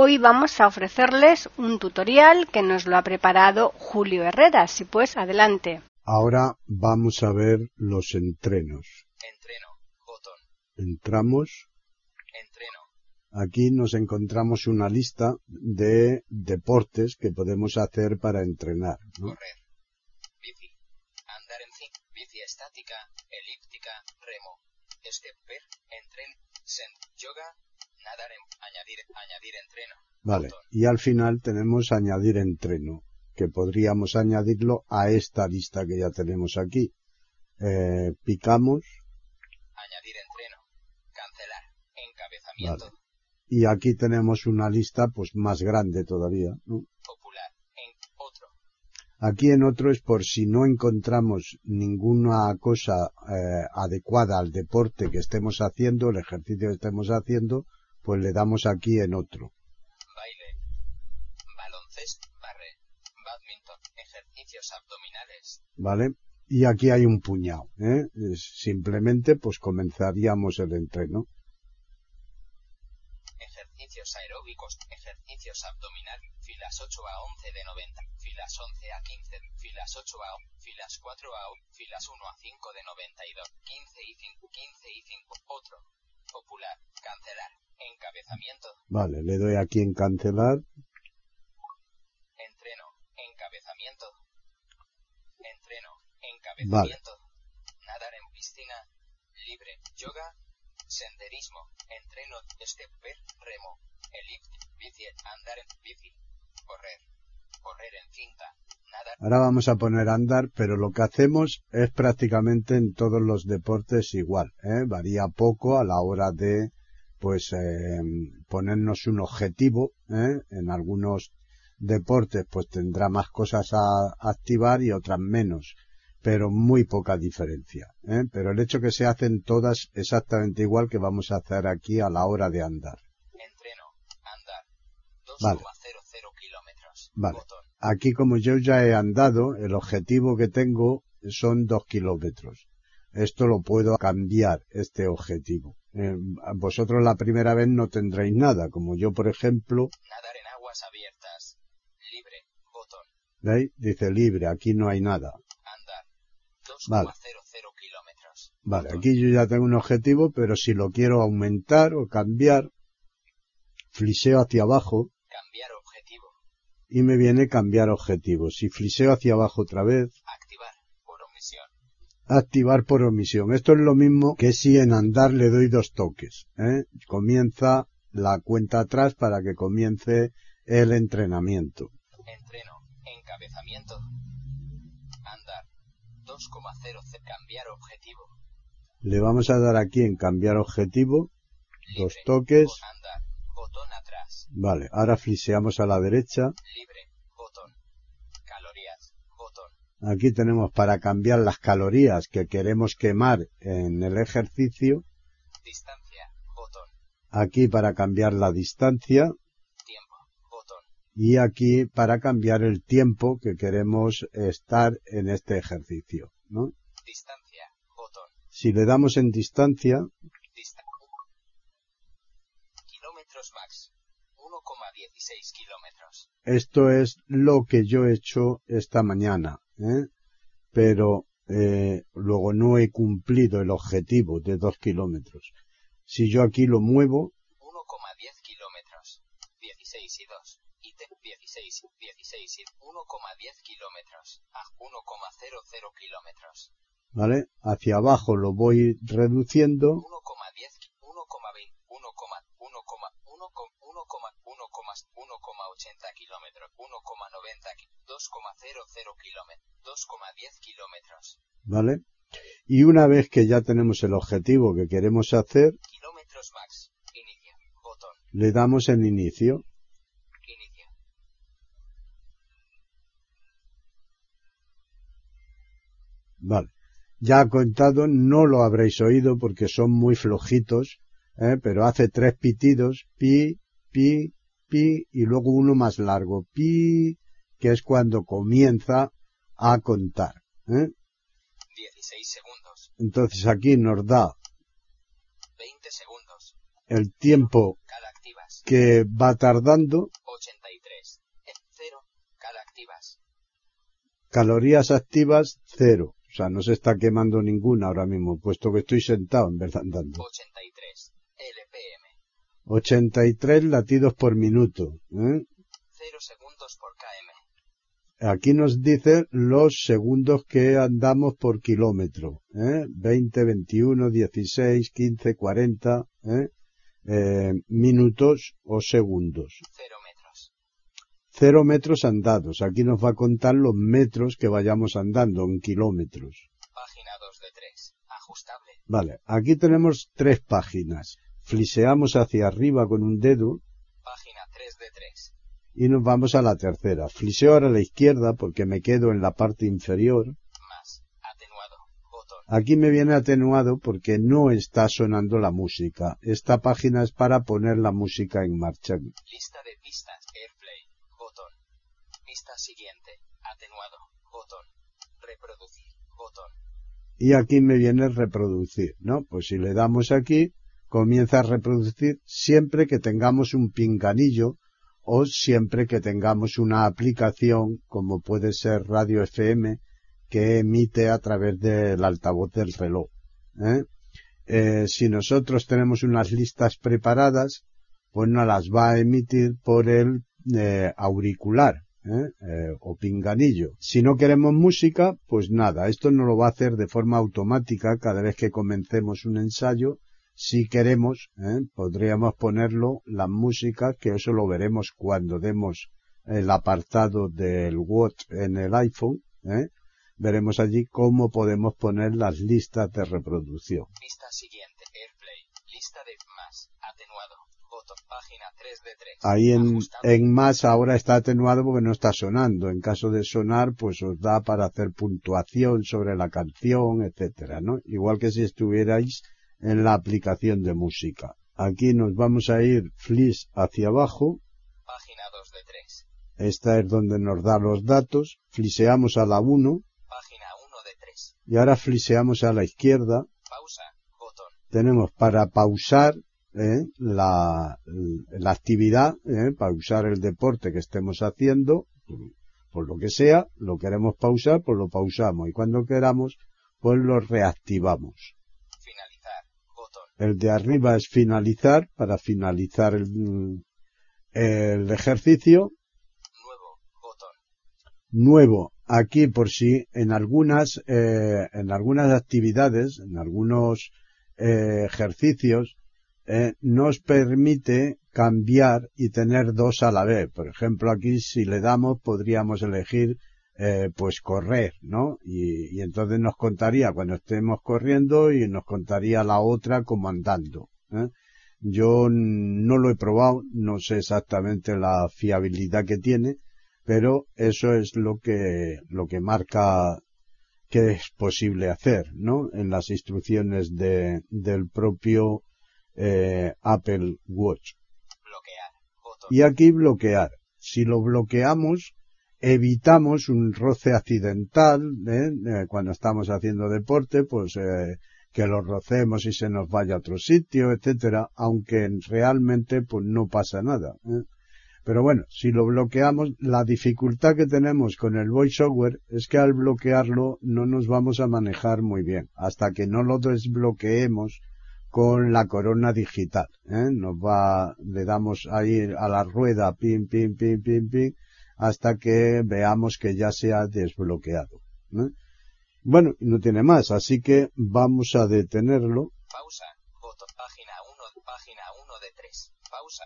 Hoy vamos a ofrecerles un tutorial que nos lo ha preparado Julio Herrera. Si pues, adelante. Ahora vamos a ver los entrenos. Entreno, botón. Entramos. Entreno. Aquí nos encontramos una lista de deportes que podemos hacer para entrenar. ¿no? Correr. Bici. Andar en zinc. Bici estática. Elíptica. Remo. Stepper. Entren. Send. Yoga. Añadir. Añadir entreno. Vale. Y al final tenemos añadir entreno, que podríamos añadirlo a esta lista que ya tenemos aquí. Eh, picamos Añadir entreno. Cancelar. Encabezamiento. Vale. y aquí tenemos una lista pues más grande todavía. ¿no? Popular. En. Otro. Aquí en otro es por si no encontramos ninguna cosa eh, adecuada al deporte que estemos haciendo, el ejercicio que estemos haciendo, pues le damos aquí en otro. Baile. Baloncesto. Barre. Badminton. Ejercicios abdominales. ¿Vale? Y aquí hay un puñado, ¿eh? Simplemente pues comenzaríamos el entreno. Ejercicios aeróbicos, ejercicios abdominal, filas 8 a 11 de 90, filas 11 a 15, filas 8 a 11, filas 4 a 1, filas 1 a 5 de 92, 15 y 5, 15 y 5, otro. Popular, cancelar, encabezamiento, Vale, le doy aquí en cancelar. entreno, encabezamiento, entreno, encabezamiento, nadar en piscina, libre, yoga, senderismo, entreno, stepper, remo, elipt, bici, andar en bici, correr, correr en cinta, nadar, Ahora vamos a poner a andar, pero lo que hacemos es prácticamente en todos los deportes igual, ¿eh? Varía poco a la hora de, pues, eh, ponernos un objetivo, ¿eh? En algunos deportes, pues tendrá más cosas a activar y otras menos, pero muy poca diferencia, ¿eh? Pero el hecho que se hacen todas exactamente igual que vamos a hacer aquí a la hora de andar. entreno, andar, 2,00 Vale. Vale. Aquí como yo ya he andado, el objetivo que tengo son dos kilómetros. Esto lo puedo cambiar, este objetivo. Eh, vosotros la primera vez no tendréis nada, como yo por ejemplo, nadar en aguas abiertas, libre, botón, ¿veis? Dice libre, aquí no hay nada. andar, 2,00 Vale. kilómetros, Vale, botón, aquí yo ya tengo un objetivo, pero si lo quiero aumentar o cambiar, fliseo hacia abajo y me viene cambiar objetivo. Si fliseo hacia abajo otra vez, activar, por omisión, activar por omisión. Esto es lo mismo que si en andar le doy dos toques. ¿eh? Comienza la cuenta atrás para que comience el entrenamiento. entreno, encabezamiento, andar, 2,00 cambiar objetivo, Le vamos a dar aquí en cambiar objetivo. libre, Dos toques. andar, Vale, ahora fliseamos a la derecha. libre, botón, calorías, botón, Aquí tenemos para cambiar las calorías que queremos quemar en el ejercicio. distancia, botón, Aquí para cambiar la distancia. tiempo, botón, Y aquí para cambiar el tiempo que queremos estar en este ejercicio. ¿no? distancia, botón, Si le damos en distancia, dista kilómetros max, 1,16 kilómetros, esto es lo que yo he hecho esta mañana, ¿eh? pero eh, luego no he cumplido el objetivo de dos kilómetros. Si yo aquí lo muevo, 1,10 kilómetros, 16 y 2, y te, 16, 16 y 1,10 kilómetros, a 1,00 kilómetros, ¿vale? Hacia abajo lo voy reduciendo 1,10, 1,20, 1,80 kilómetros, 1,90, 2,00 kilómetros, 2,10 kilómetros. ¿Vale? Y una vez que ya tenemos el objetivo que queremos hacer, kilómetros max, botón. le damos en inicio. Vale. Ya ha contado, no lo habréis oído porque son muy flojitos ¿eh? pero hace tres pitidos, pi, pi, pi, y luego uno más largo, pi, que es cuando comienza a contar. ¿eh? 16 segundos, Entonces aquí nos da 20 segundos, el tiempo activas, que va tardando, 83, 0, cal activas, calorías activas, cero. O sea, no se está quemando ninguna ahora mismo, puesto que estoy sentado en verdad andando. 83, LPM, 83 latidos por minuto. ¿eh? 0 segundos por km, Aquí nos dice los segundos que andamos por kilómetro. ¿eh? 20, 21, 16, 15, 40 ¿eh? Minutos o segundos. 0 metros, Cero metros andados. Aquí nos va a contar los metros que vayamos andando en kilómetros. página 2 de 3, ajustable, Vale, aquí tenemos tres páginas. Fliseamos hacia arriba con un dedo página 3 de 3, y nos vamos a la tercera. Fliseo ahora a la izquierda porque me quedo en la parte inferior. más, atenuado, botón, Aquí me viene atenuado porque no está sonando la música. Esta página es para poner la música en marcha. lista de pistas, airplay, botón, pista siguiente, atenuado, botón, reproducir, botón, Y aquí me viene reproducir, ¿no? Pues si le damos aquí, comienza a reproducir siempre que tengamos un pinganillo o siempre que tengamos una aplicación como puede ser Radio FM que emite a través del altavoz del reloj. ¿eh? Eh, si nosotros tenemos unas listas preparadas, pues no las va a emitir por el eh, auricular o pinganillo. Si no queremos música, pues nada, esto no lo va a hacer de forma automática cada vez que comencemos un ensayo. Si queremos, ¿eh? podríamos ponerlo la música, que eso lo veremos cuando demos el apartado del Watch en el iPhone. ¿eh? Veremos allí cómo podemos poner las listas de reproducción. siguiente, airplay, lista de más, atenuado, botón, página 3 de 3, Ahí en, en más ahora está atenuado porque no está sonando. En caso de sonar, pues os da para hacer puntuación sobre la canción, etcétera, ¿no? Igual que si estuvierais en la aplicación de música. Aquí nos vamos a ir flis hacia abajo. página 2 de 3, Esta es donde nos da los datos. Fliseamos a la 1 página 1 de 3, y ahora fliseamos a la izquierda. pausa, botón, Tenemos para pausar ¿eh? la, la actividad, ¿eh? pausar el deporte que estemos haciendo, por lo que sea, lo queremos pausar, pues lo pausamos y cuando queramos, pues lo reactivamos. El de arriba es finalizar, para finalizar el, el ejercicio. nuevo, botón, Nuevo, aquí por si en algunas, eh, en algunas actividades, en algunos eh, ejercicios, eh, nos permite cambiar y tener dos a la vez. Por ejemplo, aquí si le damos podríamos elegir eh, pues correr, ¿no? Y, y entonces nos contaría cuando estemos corriendo y nos contaría la otra como andando. ¿eh? Yo no lo he probado, no sé exactamente la fiabilidad que tiene, pero eso es lo que, lo que marca que es posible hacer, ¿no? En las instrucciones de, del propio eh, Apple Watch. bloquear, botón, Y aquí bloquear. Si lo bloqueamos, evitamos un roce accidental, ¿eh? Eh, cuando estamos haciendo deporte, pues eh, que lo rocemos y se nos vaya a otro sitio, etcétera, aunque realmente pues no pasa nada. ¿eh? Pero bueno, si lo bloqueamos, la dificultad que tenemos con el VoiceOver es que al bloquearlo no nos vamos a manejar muy bien, hasta que no lo desbloqueemos con la corona digital. ¿eh? Nos va, le damos ahí a la rueda, pim, pim, pim, pim, pim, hasta que veamos que ya se ha desbloqueado. Bueno, no tiene más, así que vamos a detenerlo. pausa, botón, página 1, página 1 de 3, pausa.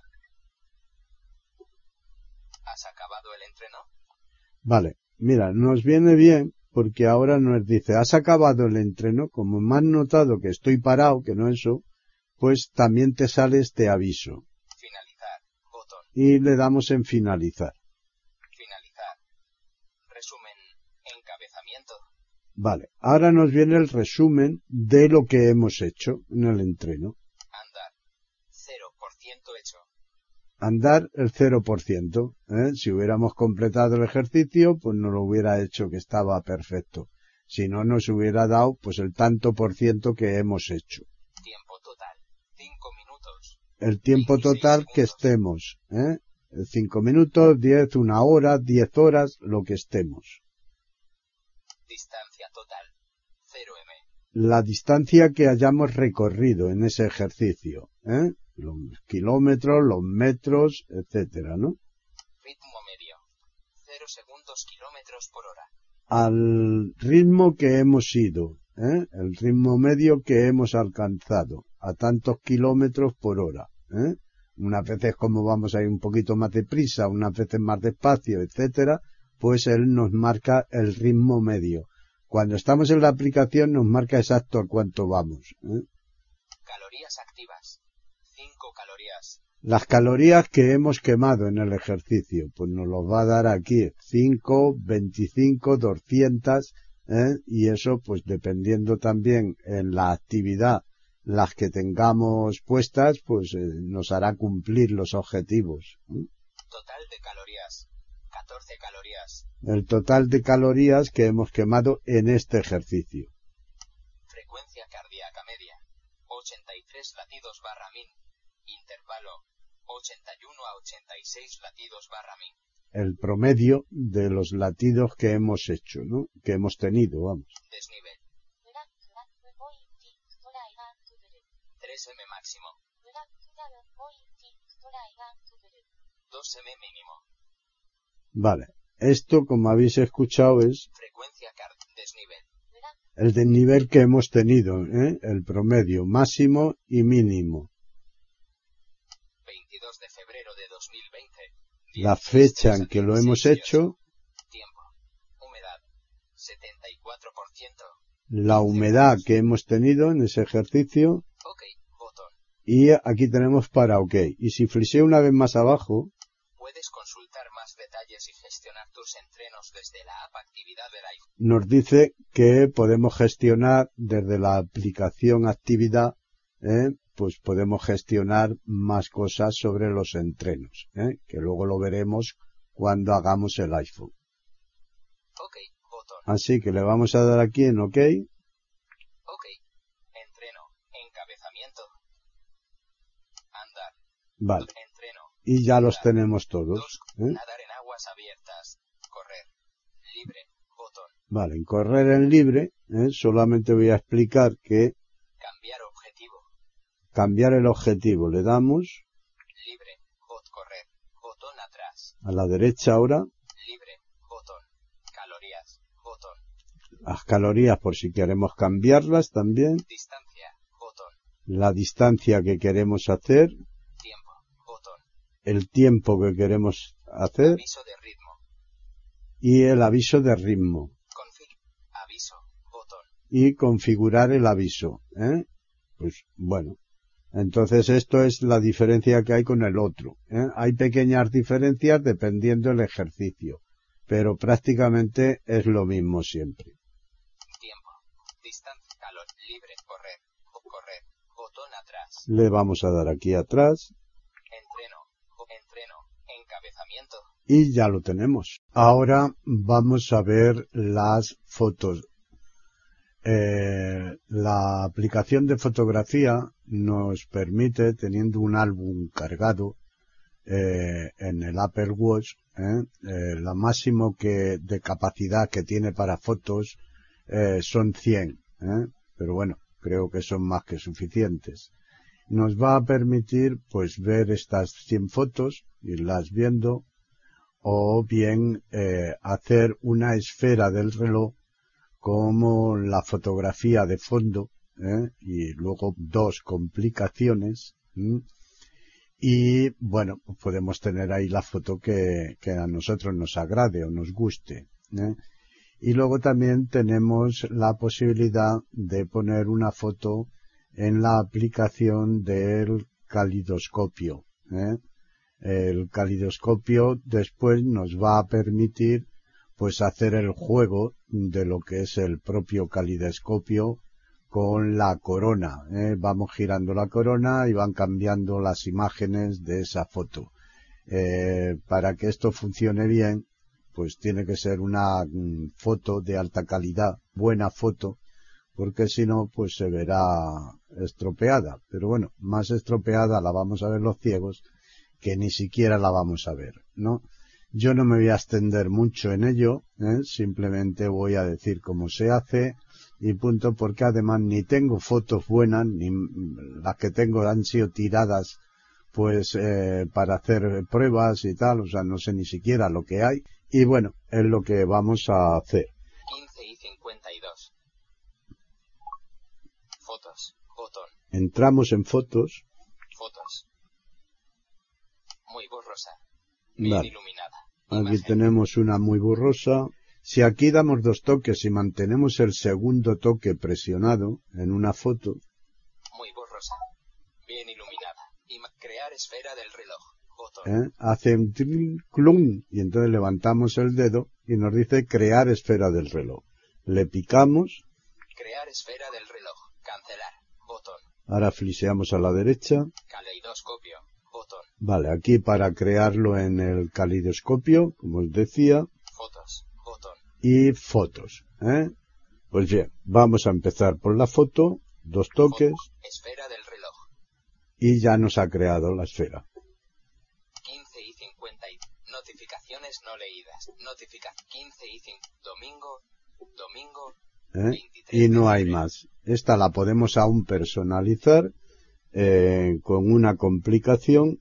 ¿Has acabado el entreno? Vale, mira, nos viene bien porque ahora nos dice, has acabado el entreno, como me han notado que estoy parado, que no eso, pues también te sale este aviso. Finalizar, botón, Y le damos en finalizar. finalizar. Resumen, encabezamiento. Vale, ahora nos viene el resumen de lo que hemos hecho en el entreno. Andar. 0% hecho. Andar el 0%. ¿eh? Si hubiéramos completado el ejercicio, pues no lo hubiera hecho que estaba perfecto. Si no, nos hubiera dado pues el tanto por ciento que hemos hecho. Tiempo total. 5 minutos. El tiempo 26 total que estemos. ¿eh? 5 minutos, 10, una hora, 10 horas, lo que estemos. Distancia total. 0m. la distancia que hayamos recorrido en ese ejercicio, ¿eh? los kilómetros, los metros, etcétera, ¿no? Ritmo medio. 0 segundos kilómetros por hora. Al ritmo que hemos ido, ¿eh? el ritmo medio que hemos alcanzado, a tantos kilómetros por hora, ¿eh? Unas veces como vamos a ir un poquito más deprisa, unas veces más despacio, etcétera, pues él nos marca el ritmo medio. Cuando estamos en la aplicación nos marca exacto a cuánto vamos. ¿eh? Calorías activas. 5 calorías. Las calorías que hemos quemado en el ejercicio, pues nos los va a dar aquí 5, 25, 200, ¿eh? y eso pues dependiendo también en la actividad las que tengamos puestas, pues eh, nos hará cumplir los objetivos. ¿eh? Total de calorías. El total de calorías que hemos quemado en este ejercicio. Frecuencia cardíaca media. 83 latidos barra min. Intervalo. 81 a 86 latidos barra min. El promedio de los latidos que hemos hecho, ¿no? Que hemos tenido, vamos. Desnivel. 3M máximo. 2M mínimo. Vale. Esto, como habéis escuchado, es Frecuencia card. Desnivel. el desnivel que hemos tenido, ¿eh? el promedio máximo y mínimo. 22 de febrero de 2020. La 16 fecha en que lo 16, hemos hecho, Tiempo. Humedad. 74%. la humedad que hemos tenido en ese ejercicio Ok. Botón. y aquí tenemos para OK. Y si friseo una vez más abajo, Puedes consultar gestionar tus entrenos desde la app Actividad del iPhone. nos dice que podemos gestionar desde la aplicación actividad, ¿eh? pues podemos gestionar más cosas sobre los entrenos, ¿eh? que luego lo veremos cuando hagamos el iPhone. Ok. Botón. Así que le vamos a dar aquí en OK. Ok. Entreno. Encabezamiento. Andar. Vale. Entreno. Y ya los tenemos todos. 2. ¿eh? Nadar en aguas abiertas. Vale, en correr en libre, ¿eh? solamente voy a explicar que Cambiar objetivo. cambiar el objetivo le damos Libre. Bot correr. Botón atrás. a la derecha ahora Libre. Botón. Calorías. Botón. las calorías por si queremos cambiarlas también, Distancia. Botón. la distancia que queremos hacer, Tiempo. Botón. el tiempo que queremos hacer Aviso de ritmo. y el aviso de ritmo. Y configurar el aviso. ¿eh? Pues bueno, entonces esto es la diferencia que hay con el otro. ¿eh? Hay pequeñas diferencias dependiendo del ejercicio, pero prácticamente es lo mismo siempre. Tiempo. Distancia. Calor. Libre. Correr. Correr. Botón atrás. Le vamos a dar aquí atrás Entreno. Entreno. Encabezamiento. y ya lo tenemos. Ahora vamos a ver las fotos. Eh, la aplicación de fotografía nos permite, teniendo un álbum cargado eh, en el Apple Watch, eh, la máximo que de capacidad que tiene para fotos son 100, eh, pero bueno, creo que son más que suficientes. Nos va a permitir pues ver estas 100 fotos, irlas viendo, o bien hacer una esfera del reloj como la fotografía de fondo ¿eh? y luego dos complicaciones y bueno podemos tener ahí la foto que, que a nosotros nos agrade o nos guste ¿eh? y luego también tenemos la posibilidad de poner una foto en la aplicación del calidoscopio ¿eh? el calidoscopio después nos va a permitir pues hacer el juego de lo que es el propio calidoscopio con la corona. ¿eh? Vamos girando la corona y van cambiando las imágenes de esa foto. Eh, para que esto funcione bien, pues tiene que ser una mm, foto de alta calidad, buena foto, porque si no, pues se verá estropeada. Pero bueno, más estropeada la vamos a ver los ciegos que ni siquiera la vamos a ver, ¿no? Yo no me voy a extender mucho en ello, ¿eh? simplemente voy a decir cómo se hace y punto, porque además ni tengo fotos buenas, ni las que tengo han sido tiradas pues eh, para hacer pruebas y tal, o sea, no sé ni siquiera lo que hay. Y bueno, es lo que vamos a hacer. 15 y 52. Fotos. Botón. Entramos en fotos. Fotos. Muy borrosa. Bien Vale. iluminada. Aquí tenemos una muy borrosa. Si aquí damos dos toques y mantenemos el segundo toque presionado en una foto, Muy borrosa. Bien iluminada. Ima- crear esfera del reloj. Botón. ¿eh? hace un clun, y entonces levantamos el dedo y nos dice crear esfera del reloj. Le picamos, Crear esfera del reloj. Cancelar. Botón. ahora fliseamos a la derecha. Caleidoscopio. Vale, aquí para crearlo en el calidoscopio, como os decía, Fotos. Botón. y fotos. ¿eh? Pues bien, vamos a empezar por la foto, dos toques, Foto. Esfera del reloj. y ya nos ha creado la esfera. 15 y 50 y... Notificaciones no leídas. Notifica 15 y 5. Domingo. Domingo. ¿eh? 23 Y no hay más. Esta la podemos aún personalizar eh, con una complicación.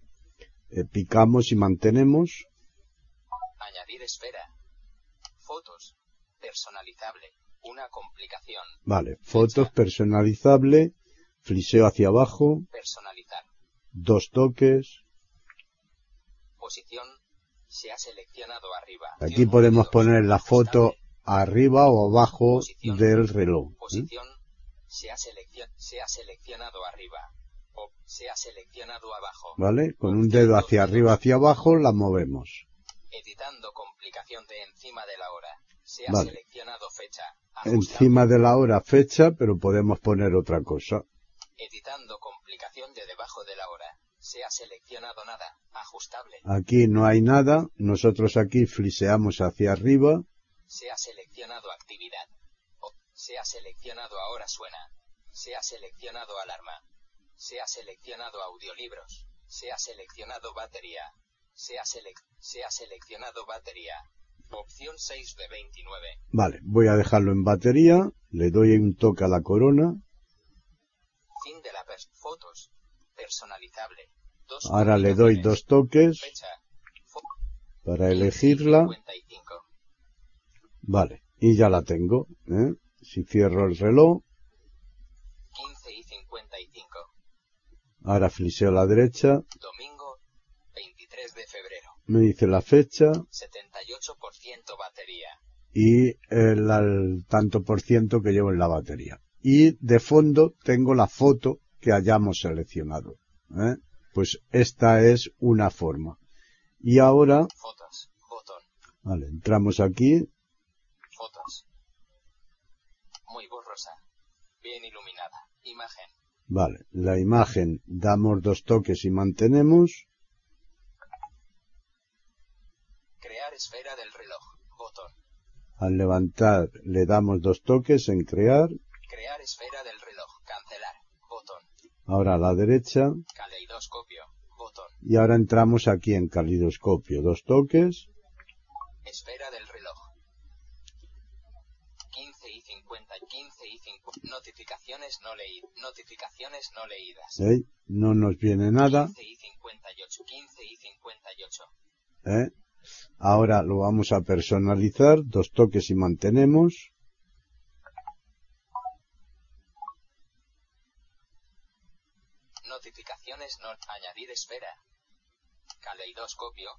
Eh, picamos y mantenemos. Añadir esfera. Fotos. Personalizable. Una complicación. Vale, fotos personalizable, fliseo hacia abajo, Personalizar. dos toques. Posición. Se ha seleccionado arriba. Aquí podemos poner la foto arriba o abajo del reloj. ¿eh? Posición. Se ha, se ha seleccionado arriba. O se ha seleccionado abajo. ¿Vale? Con un dedo hacia arriba, hacia abajo, la movemos. Editando complicación de encima de la hora. Se ha Vale. seleccionado fecha. Ajustable. Encima de la hora fecha, pero podemos poner otra cosa. Editando complicación de debajo de la hora. Se ha seleccionado nada. Ajustable. Aquí no hay nada, nosotros aquí fliseamos hacia arriba, Se ha seleccionado actividad. O, se ha seleccionado ahora suena. Se ha seleccionado alarma. Se ha seleccionado audiolibros. Se ha seleccionado batería. Se ha, selec- se ha seleccionado batería. Opción 6 de 29. Vale, voy a dejarlo en batería, le doy un toque a la corona, Fin de la pers fotos. Personalizable. Dos ahora le doy dos toques Fecha. para elegirla, 55. vale, y ya la tengo, ¿eh? Si cierro el reloj, ahora fliseo a la derecha, Domingo. 23 de febrero. me dice la fecha 78% batería. y el, al tanto por ciento que llevo en la batería. Y de fondo tengo la foto que hayamos seleccionado. ¿eh? Pues esta es una forma. Y ahora, Fotos. Botón. vale, entramos aquí, Fotos. Muy borrosa. Bien iluminada. Imagen. Vale, la imagen damos dos toques y mantenemos. Crear esfera del reloj. Botón. Al levantar le damos dos toques en crear. Crear esfera del reloj. Cancelar. Botón. Ahora a la derecha. Caleidoscopio. Botón. Y ahora entramos aquí en calidoscopio. Dos toques. Esfera del reloj. 15 y 50. 15 y 50. Notificaciones no leídas. Notificaciones no leídas. ¿eh? No nos viene nada. 15 y 58. 15 y 58. ¿eh? Ahora lo vamos a personalizar. Dos toques y mantenemos. Notificaciones no. Añadir esfera. Caleidoscopio.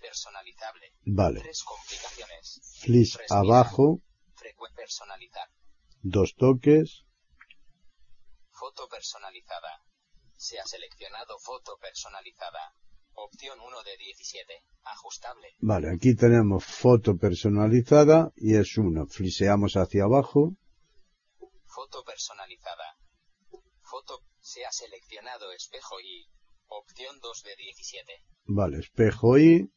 Personalizable. Vale. Tres complicaciones. Flis abajo. Personalizar. Dos toques. Foto personalizada. Se ha seleccionado foto personalizada. Opción 1 de 17. Ajustable. Vale, aquí tenemos foto personalizada y es uno. Fliseamos hacia abajo. Foto personalizada. Foto. Se ha seleccionado espejo y. Opción 2 de 17. Vale, espejo y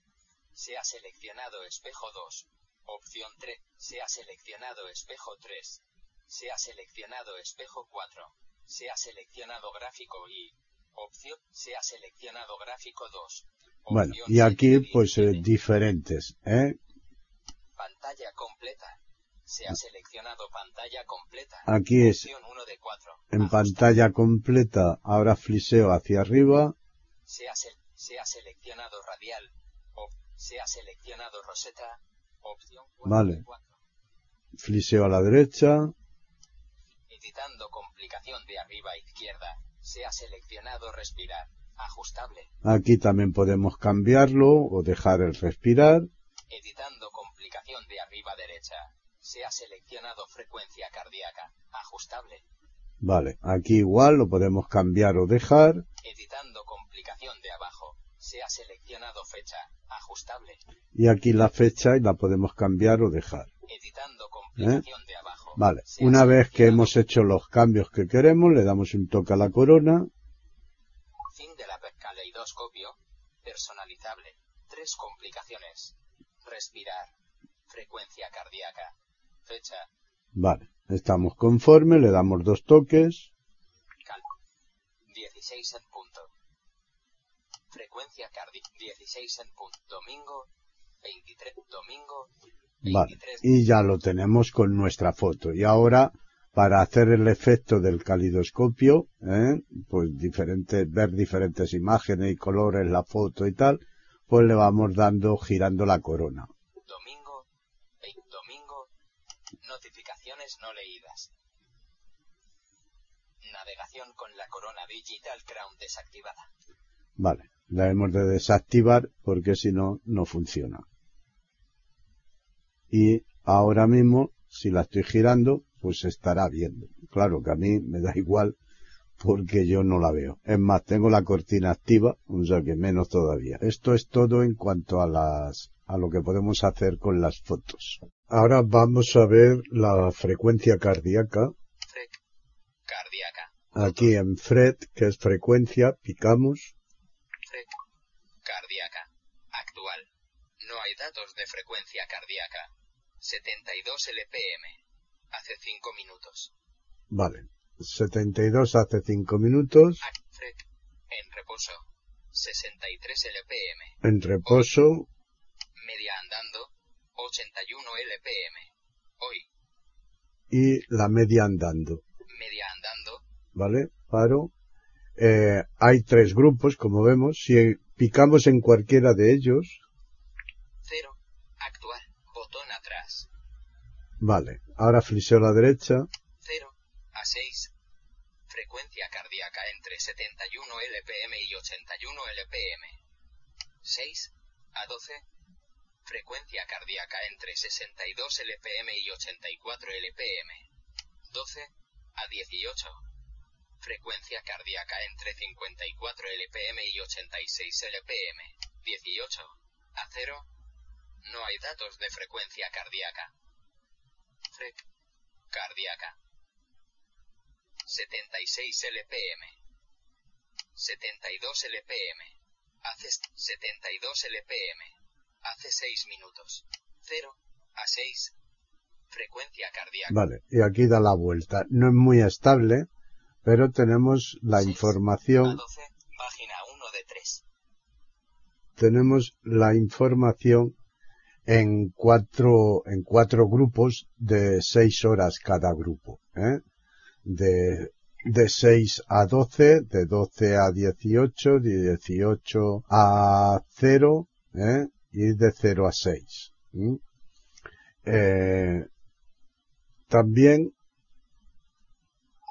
Se ha seleccionado espejo 2. Opción 3. Se ha seleccionado espejo 3. Se ha seleccionado espejo 4. Se ha seleccionado gráfico y. Opción. Se ha seleccionado gráfico 2. bueno, y 7 aquí pues eh, 17. diferentes, ¿eh? Pantalla completa. Se ha seleccionado pantalla completa. Aquí es Opción 1 de 4. en Ajustar. pantalla completa, ahora fliseo hacia arriba, Se ha, sel- se ha seleccionado radial. Op- se ha seleccionado roseta. Opción 4 Vale. de 4. fliseo a la derecha, Editando complicación de arriba a izquierda. Se ha seleccionado respirar. Ajustable. aquí también podemos cambiarlo o dejar el respirar, Editando complicación de arriba derecha. Se ha seleccionado frecuencia cardíaca. Ajustable. vale, aquí igual lo podemos cambiar o dejar, Editando complicación de abajo. Se ha seleccionado fecha. Ajustable. y aquí la fecha y la podemos cambiar o dejar. Editando complicación de abajo. Vale, una vez que hemos hecho los cambios que queremos, le damos un toque a la corona, Fin de la caleidoscopio. Personalizable. Tres complicaciones. Respirar. Frecuencia cardíaca. Fecha. vale, estamos conformes, le damos dos toques, Cal. 16 en punto. Frecuencia cardíaca. 16 en punto. Domingo. 23. Domingo. Vale, 23. y ya lo tenemos con nuestra foto. Y ahora, para hacer el efecto del calidoscopio, ¿eh? pues diferentes, ver diferentes imágenes y colores, la foto y tal, pues le vamos dando, girando la corona. Domingo. vein- Domingo. Notificaciones no leídas. Navegación con la corona Digital Crown desactivada. Vale, la hemos de desactivar porque si no, no funciona. Y ahora mismo, si la estoy girando, pues se estará viendo. Claro que a mí me da igual porque yo no la veo. Es más, tengo la cortina activa, o sea que menos todavía. Esto es todo en cuanto a las, a lo que podemos hacer con las fotos. Ahora vamos a ver la frecuencia cardíaca. Frec. Cardíaca. Aquí en FRED, que es frecuencia, picamos. Frec. Cardíaca. Actual. No hay datos de frecuencia cardíaca. 72 LPM. Hace 5 minutos. Vale. 72 hace 5 minutos. Frec. En reposo. 63 LPM. En reposo. Media andando. 81 LPM. Hoy. Y la media andando. Media andando. ¿Vale? Paro. Eh, hay tres grupos, como vemos. Si picamos en cualquiera de ellos. 0. Actual. Vale. Ahora fliseo a la derecha. 0 a 6. Frecuencia cardíaca entre 71 LPM y 81 LPM. 6 a 12. Frecuencia cardíaca entre 62 LPM y 84 LPM. 12 a 18. Frecuencia cardíaca entre 54 LPM y 86 LPM. 18 a 0. No hay datos de frecuencia cardíaca. Frec. Cardíaca. 76 LPM. 72 LPM. Hace 72 LPM. Hace 6 minutos. 0 a 6. Frecuencia cardíaca. Vale. Y aquí da la vuelta. No es muy estable, pero tenemos la información. 12. Página 1 de 3. tenemos la información en cuatro, en cuatro grupos de seis horas cada grupo, ¿eh? De, de 6 a 12, de 12 a 18, de 18 a 0, ¿eh? Y de 0 a 6. ¿m? Eh, también,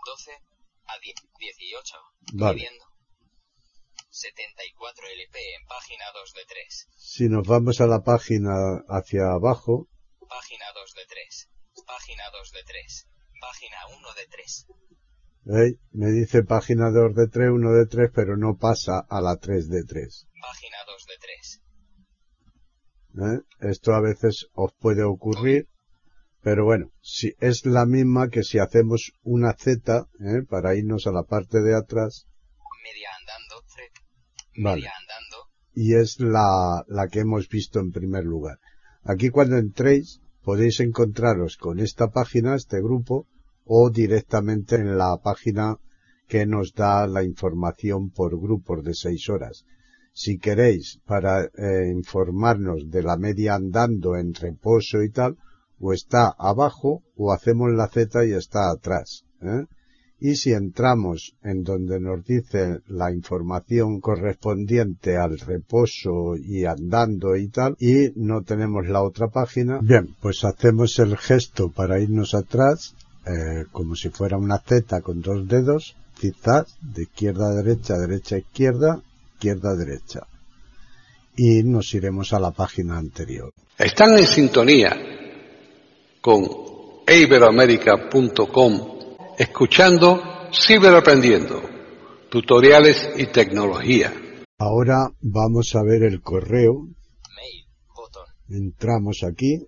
12 a 10, 18. Vale. Viviendo. 74 LP en página 2 de 3. si nos vamos a la página hacia abajo, Página 2 de 3. Página 2 de 3. Página 1 de 3. ¿Veis? Me dice página 2 de 3, 1 de 3, pero no pasa a la 3 de 3. Página 2 de 3. ¿eh? Esto a veces os puede ocurrir, pero bueno, si es la misma que si hacemos una Z ¿eh? para irnos a la parte de atrás Media andando. Vale. Andando. y es la, la que hemos visto en primer lugar. Aquí cuando entréis podéis encontraros con esta página, este grupo, o directamente en la página que nos da la información por grupos de seis horas. Si queréis, para eh, informarnos de la media andando en reposo y tal, o está abajo o hacemos la Z y está atrás. ¿eh? Y si entramos en donde nos dice la información correspondiente al reposo y andando y tal, y no tenemos la otra página, bien, pues hacemos el gesto para irnos atrás, eh, como si fuera una Z con dos dedos, zigzag, de izquierda a derecha, derecha a izquierda, izquierda a derecha. Y nos iremos a la página anterior. Están en sintonía con iberoamerica.com escuchando Ciberaprendiendo, tutoriales y tecnología. Ahora vamos a ver el correo. Mail. Botón. Entramos aquí,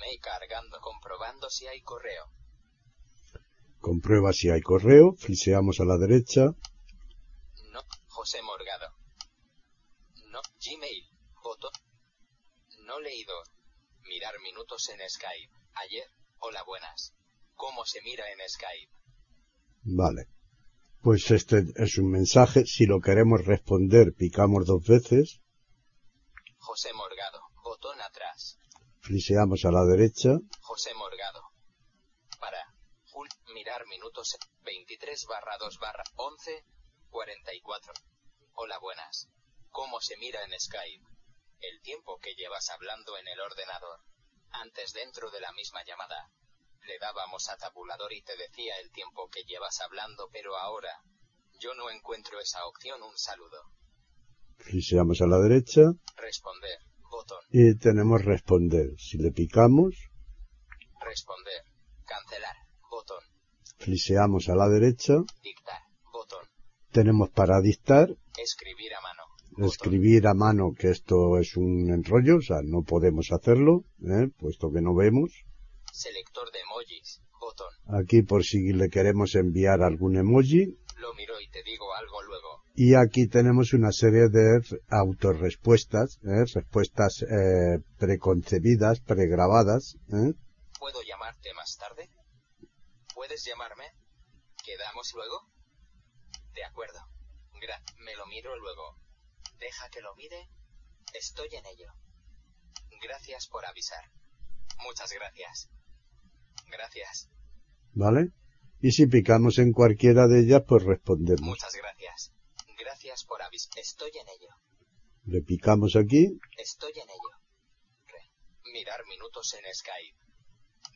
Mail cargando. Comprobando si hay correo. comprueba si hay correo, fliseamos a la derecha, No. José Morgado. No. Gmail. Botón. No leído. Mirar minutos en Skype. Ayer. Hola buenas. ¿Cómo se mira en Skype? vale. Pues este es un mensaje, si lo queremos responder picamos dos veces, José Morgado. Botón atrás. fliseamos a la derecha, José Morgado. Para. Jul. Mirar minutos. 23 barra 2 barra 11. 44. Hola buenas. ¿Cómo se mira en Skype? El tiempo que llevas hablando en el ordenador. Antes dentro de la misma llamada. Le dábamos a tabulador y te decía el tiempo que llevas hablando, pero ahora. Yo no encuentro esa opción. Un saludo. fliseamos a la derecha Responder. Botón. y tenemos responder. Si le picamos, Responder. Cancelar. Botón. fliseamos a la derecha, Dictar. Botón. tenemos para dictar, Escribir a mano. Botón. escribir a mano, que esto es un enrollo, o sea, no podemos hacerlo, ¿eh? puesto que no vemos. Selector de emojis. Botón. Aquí por si le queremos enviar algún emoji. Lo miro y te digo algo luego. Y aquí tenemos una serie de autorrespuestas, ¿eh? respuestas eh, preconcebidas, pregrabadas. ¿eh? ¿Puedo llamarte más tarde? ¿Puedes llamarme? ¿Quedamos luego? De acuerdo. Gra me lo miro luego. Deja que lo mire. Estoy en ello. Gracias por avisar. Muchas gracias. Gracias. ¿Vale? Y si picamos en cualquiera de ellas, pues respondemos. Muchas gracias. Gracias por avisar. Estoy en ello. Le picamos aquí, Estoy en ello. Re. Mirar minutos en Skype.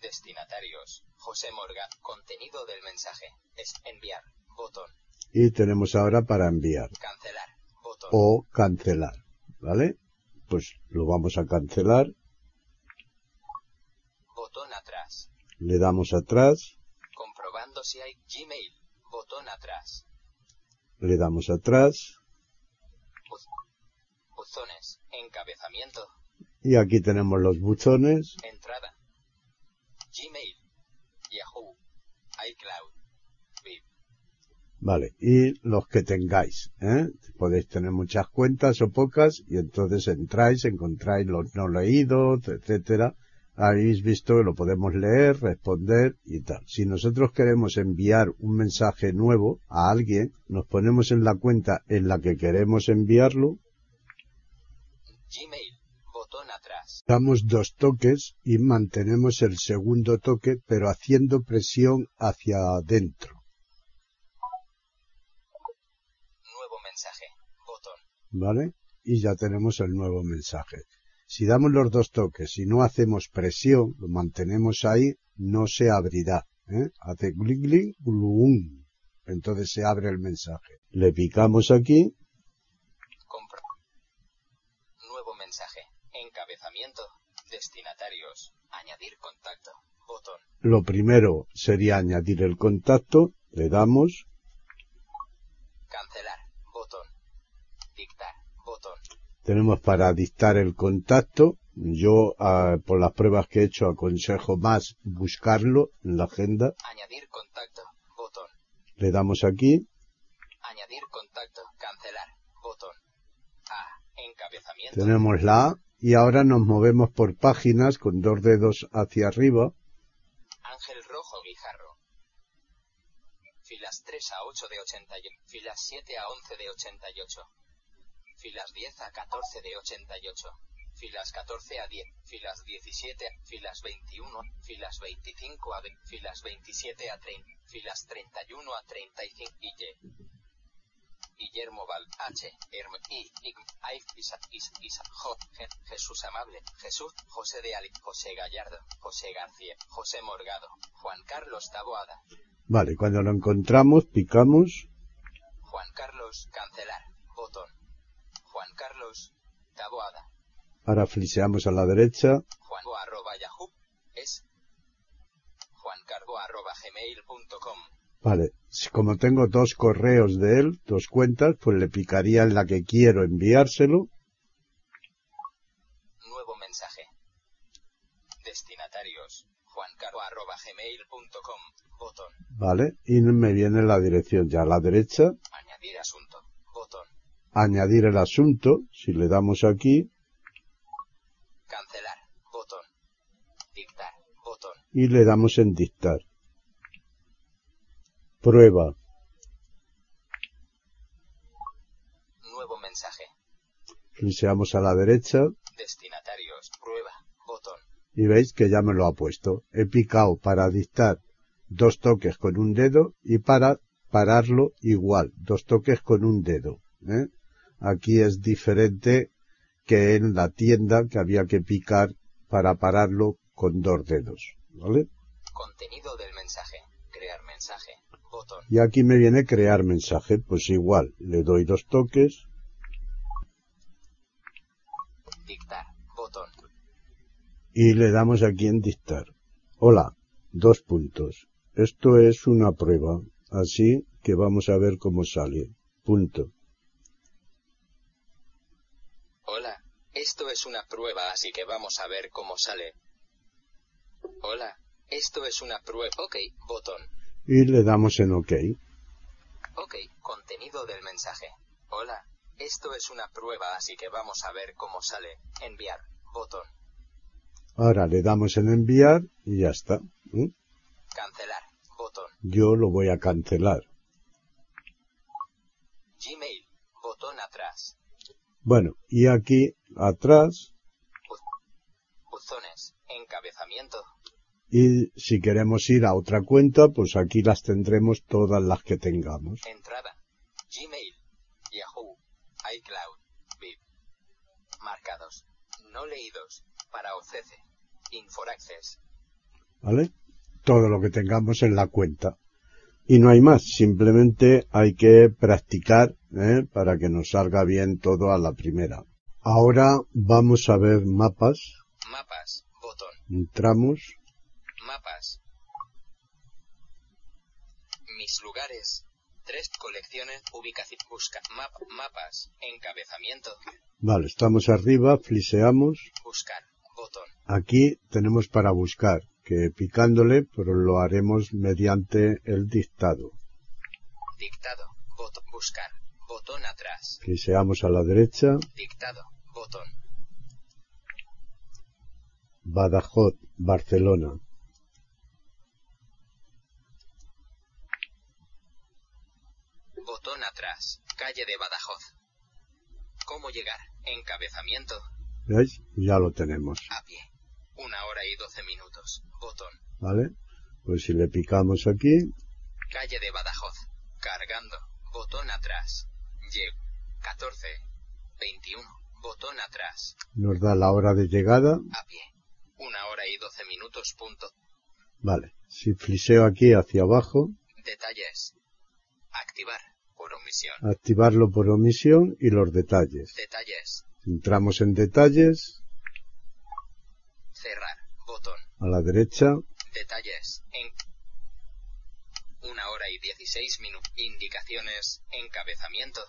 Destinatarios. José Morgan. Contenido del mensaje. Es enviar. Botón. y tenemos ahora para enviar Cancelar. Botón. o cancelar. ¿Vale? Pues lo vamos a cancelar, Botón atrás. Le damos atrás, Comprobando si hay Gmail. Botón atrás. le damos atrás Buz- Buzones. Encabezamiento. y aquí tenemos los buzones Entrada. Gmail. Yahoo. iCloud. VIP. Vale, y los que tengáis, ¿eh? Podéis tener muchas cuentas o pocas y entonces entráis, encontráis los no leídos, etcétera. Habéis visto que lo podemos leer, responder y tal. Si nosotros queremos enviar un mensaje nuevo a alguien, nos ponemos en la cuenta en la que queremos enviarlo, Gmail. Botón atrás. damos dos toques y mantenemos el segundo toque, pero haciendo presión hacia adentro, Nuevo mensaje. Botón. ¿vale? Y ya tenemos el nuevo mensaje. Si damos los dos toques y no hacemos presión, lo mantenemos ahí, no se abrirá. ¿eh? Hace clic, clic, glum. Entonces se abre el mensaje. Le picamos aquí, Compro. Nuevo mensaje. Encabezamiento. Destinatarios. Añadir contacto. Botón. lo primero sería añadir el contacto Le damos, Cancelar. Botón. Dictar. Botón. Tenemos para dictar el contacto. Yo, ah, por las pruebas que he hecho, aconsejo más buscarlo en la agenda. Añadir contacto. Botón. Le damos aquí, Añadir contacto. Cancelar. Botón. A. Encabezamiento. tenemos la A y ahora nos movemos por páginas con dos dedos hacia arriba. Ángel Rojo Guijarro. Filas 3 a 8 de 81. Filas 7 a 11 de 88. Filas 10 a 14 de 88. Filas 14 a 10. Filas 17. Filas 21. Filas 25 a 20. Filas 27 a 30. Filas 31 a 35. Y Y. Guillermo Val, H, Herm, I, Ig, Aif, Isa, Is, Isa, Je- Jesús Amable, Jesús, José de Ali, José Gallardo, José García, José Morgado, Juan Carlos Taboada, Vale, cuando lo encontramos, picamos, Juan Carlos, cancelar, botón. Juan Carlos, Taboada, ahora fliseamos a la derecha, Juanbo arroba yahoo, es juancarbo arroba gmail.com, Vale, si como tengo dos correos de él, dos cuentas, pues le picaría en la que quiero enviárselo. nuevo mensaje. Destinatarios, juancarbo arroba gmail.com, botón. Vale, y me viene la dirección ya a la derecha. Añadir asunto. Añadir el asunto, si le damos aquí, Cancelar. Botón. Dictar. Botón. y le damos en dictar. Prueba. Nuevo mensaje. Fliseamos a la derecha Destinatarios. Prueba. Botón. y veis que ya me lo ha puesto. He picado para dictar dos toques con un dedo y para pararlo igual, dos toques con un dedo. ¿eh? Aquí es diferente que en la tienda que había que picar para pararlo con dos dedos. ¿Vale? Contenido del mensaje. Crear mensaje. Botón. Y aquí me viene crear mensaje, pues igual, le doy dos toques, Dictar. Botón. y le damos aquí en dictar. Hola, dos puntos. Esto es una prueba, así que vamos a ver cómo sale. Punto. Hola. Esto es una prueba así que vamos a ver cómo sale. Hola. Esto es una prueba. Ok. Botón. Y le damos en OK. Ok. Contenido del mensaje. Hola. Esto es una prueba así que vamos a ver cómo sale. Enviar. Botón. Ahora le damos en enviar y ya está. ¿eh? Cancelar. Botón. Yo lo voy a cancelar. Gmail. Botón atrás. Bueno, y aquí atrás, Buzones. Encabezamiento. y si queremos ir a otra cuenta, pues aquí las tendremos todas las que tengamos. Entrada. Gmail. Yahoo. iCloud. VIP. Marcados. No leídos. Para OCC. Inforaccess. ¿Vale? Todo lo que tengamos en la cuenta. Y no hay más, simplemente hay que practicar ¿eh? para que nos salga bien todo a la primera. Ahora vamos a ver mapas. Mapas. Botón. Entramos. Mapas. Mis lugares. Tres colecciones. Ubicación. Busca. Map. Mapas. Encabezamiento. Vale, estamos arriba, fliseamos. Buscar. Botón. Aquí tenemos para buscar, que picándole, pero lo haremos mediante el dictado. Dictado. Botón. Buscar. Botón atrás. Fliseamos a la derecha, Dictado. Botón. Badajoz, Barcelona. Botón atrás. Calle de Badajoz. ¿Cómo llegar? Encabezamiento. ¿Veis? Ya lo tenemos. A pie. Una hora y doce minutos. Botón. ¿Vale? Pues si le picamos aquí, Calle de Badajoz. Cargando. Botón atrás. Llego. 14. 21. Botón atrás. nos da la hora de llegada. A pie. Una hora y doce minutos. Punto. Vale. Si fliseo aquí hacia abajo, Detalles. Activar. Por omisión. activarlo por omisión y los detalles. Detalles. Entramos en detalles, Cerrar. Botón. A la derecha, Detalles. En. Una hora y 16 minutos. Indicaciones. Encabezamiento.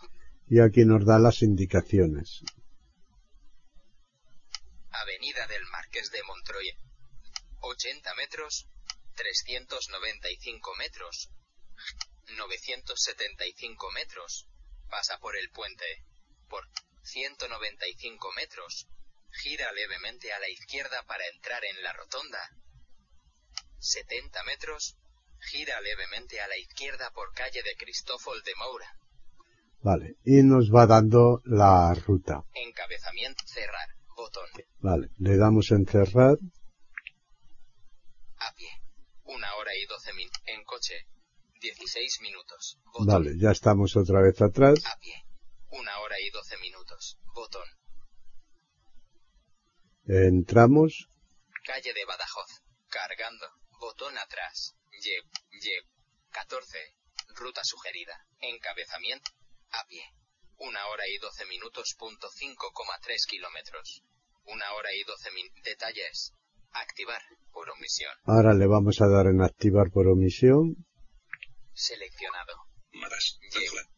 Y aquí nos da las indicaciones. Avenida del Marqués de Montroy. 80 metros. 395 metros. 975 metros. Pasa por el puente. Por 195 metros. Gira levemente a la izquierda para entrar en la rotonda. 70 metros. Gira levemente a la izquierda por calle de Cristófol de Moura. Vale. Y nos va dando la ruta. Encabezamiento. Cerrar. Botón. Vale. Le damos en cerrar. A pie. Una hora y 12 minutos. En coche. 16 minutos. Botón. Vale. Ya estamos otra vez atrás. A pie. Una hora y 12 minutos. Botón. Entramos. Calle de Badajoz. Cargando. Botón atrás. Llev. Llev. 14. Ruta sugerida. Encabezamiento. A pie. Una hora y 12 minutos. Punto 5,3 kilómetros. Una hora y 12 min. Detalles. Activar. Por omisión. Ahora le vamos a dar en activar por omisión. Seleccionado. Maras,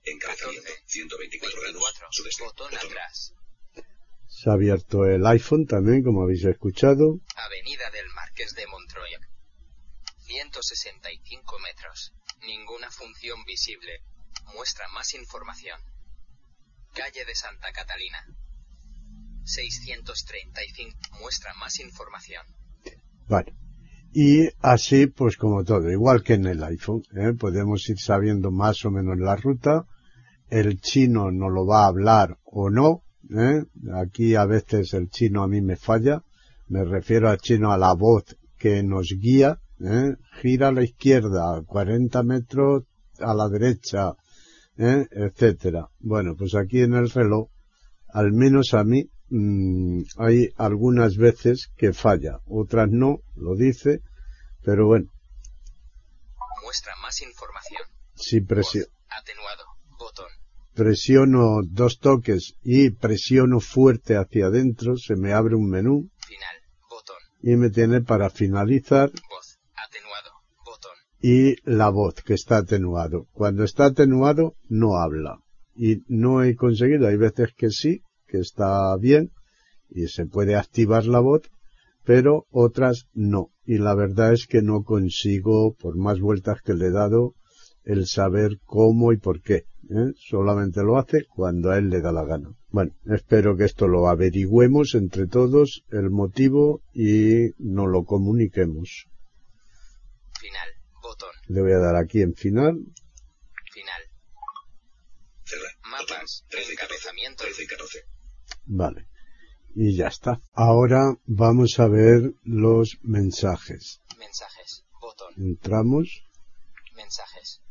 encabezamiento, 14. 124 grados, 24. sudeste, Botón botón. atrás. Se ha abierto el iPhone también, como habéis escuchado. Avenida del Marqués de Montroy. 165 metros. Ninguna función visible. Muestra más información. Calle de Santa Catalina. 635. Muestra más información. Vale. Y así, pues como todo, igual que en el iPhone, ¿eh? podemos ir sabiendo más o menos la ruta. El chino no lo va a hablar o no. ¿Eh? Aquí a veces el chino a mí me falla. Me refiero al chino a la voz que nos guía. ¿eh? Gira a la izquierda, 40 metros a la derecha, ¿eh? etcétera. Bueno, pues aquí en el reloj, al menos a mí, mm, hay algunas veces que falla, otras no, lo dice, pero bueno, Muestra más información. Voz. presio- Atenuado. Presiono dos toques y presiono fuerte hacia adentro, se me abre un menú Final. Botón. y me tiene para finalizar Voz. Atenuado. Botón. y la voz que está atenuado. Cuando está atenuado no habla. Y no he conseguido, hay veces que sí, que está bien y se puede activar la voz, pero otras no. Y la verdad es que no consigo, por más vueltas que le he dado, el saber cómo y por qué. ¿Eh? Solamente lo hace cuando a él le da la gana. Bueno, espero que esto lo averigüemos entre todos, el motivo, y nos lo comuniquemos. Final. Botón. Le voy a dar aquí en final. Final. Cerrar. Mapas. 13 y 14, Encabezamiento. 13 y 14. Vale. Y ya está. Ahora vamos a ver los mensajes. Mensajes. Botón. Entramos. Mensajes.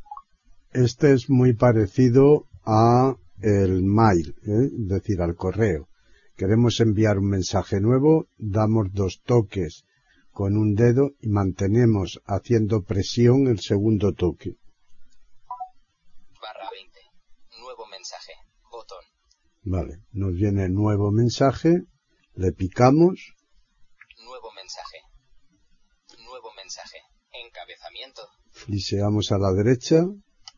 Este es muy parecido a el mail, ¿eh? es decir, al correo. Queremos enviar un mensaje nuevo, damos dos toques con un dedo y mantenemos haciendo presión el segundo toque. Barra 20. Nuevo mensaje. Botón. Vale. Nos viene nuevo mensaje, le picamos Nuevo mensaje. Nuevo mensaje. Encabezamiento. fliseamos a la derecha,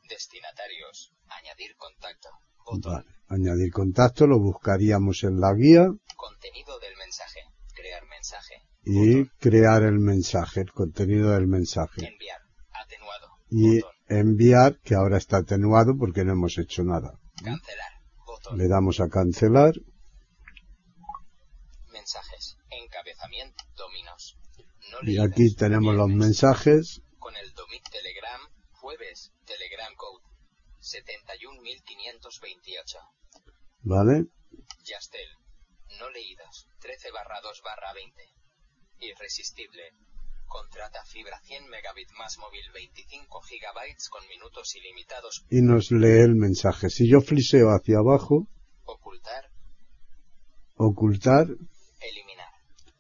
Destinatarios. Añadir contacto. Botón. vale. añadir contacto, lo buscaríamos en la guía Contenido del mensaje. Crear mensaje. y crear el mensaje, el contenido del mensaje. Enviar. Atenuado. Y Botón. enviar, que ahora está atenuado porque no hemos hecho nada. Cancelar. Botón. Le damos a cancelar Mensajes. Encabezamiento. Dominos. No y aquí tenemos los mensajes. Con el domin Telegram. Jueves. Telegram. 71528. ¿Vale? Yastel. No leídos. 13 barra 2 barra 20. Irresistible. Contrata fibra 100 megabit más móvil 25 gigabytes con minutos ilimitados. Y nos lee el mensaje. Si yo fliseo hacia abajo, Ocultar. ocultar Eliminar.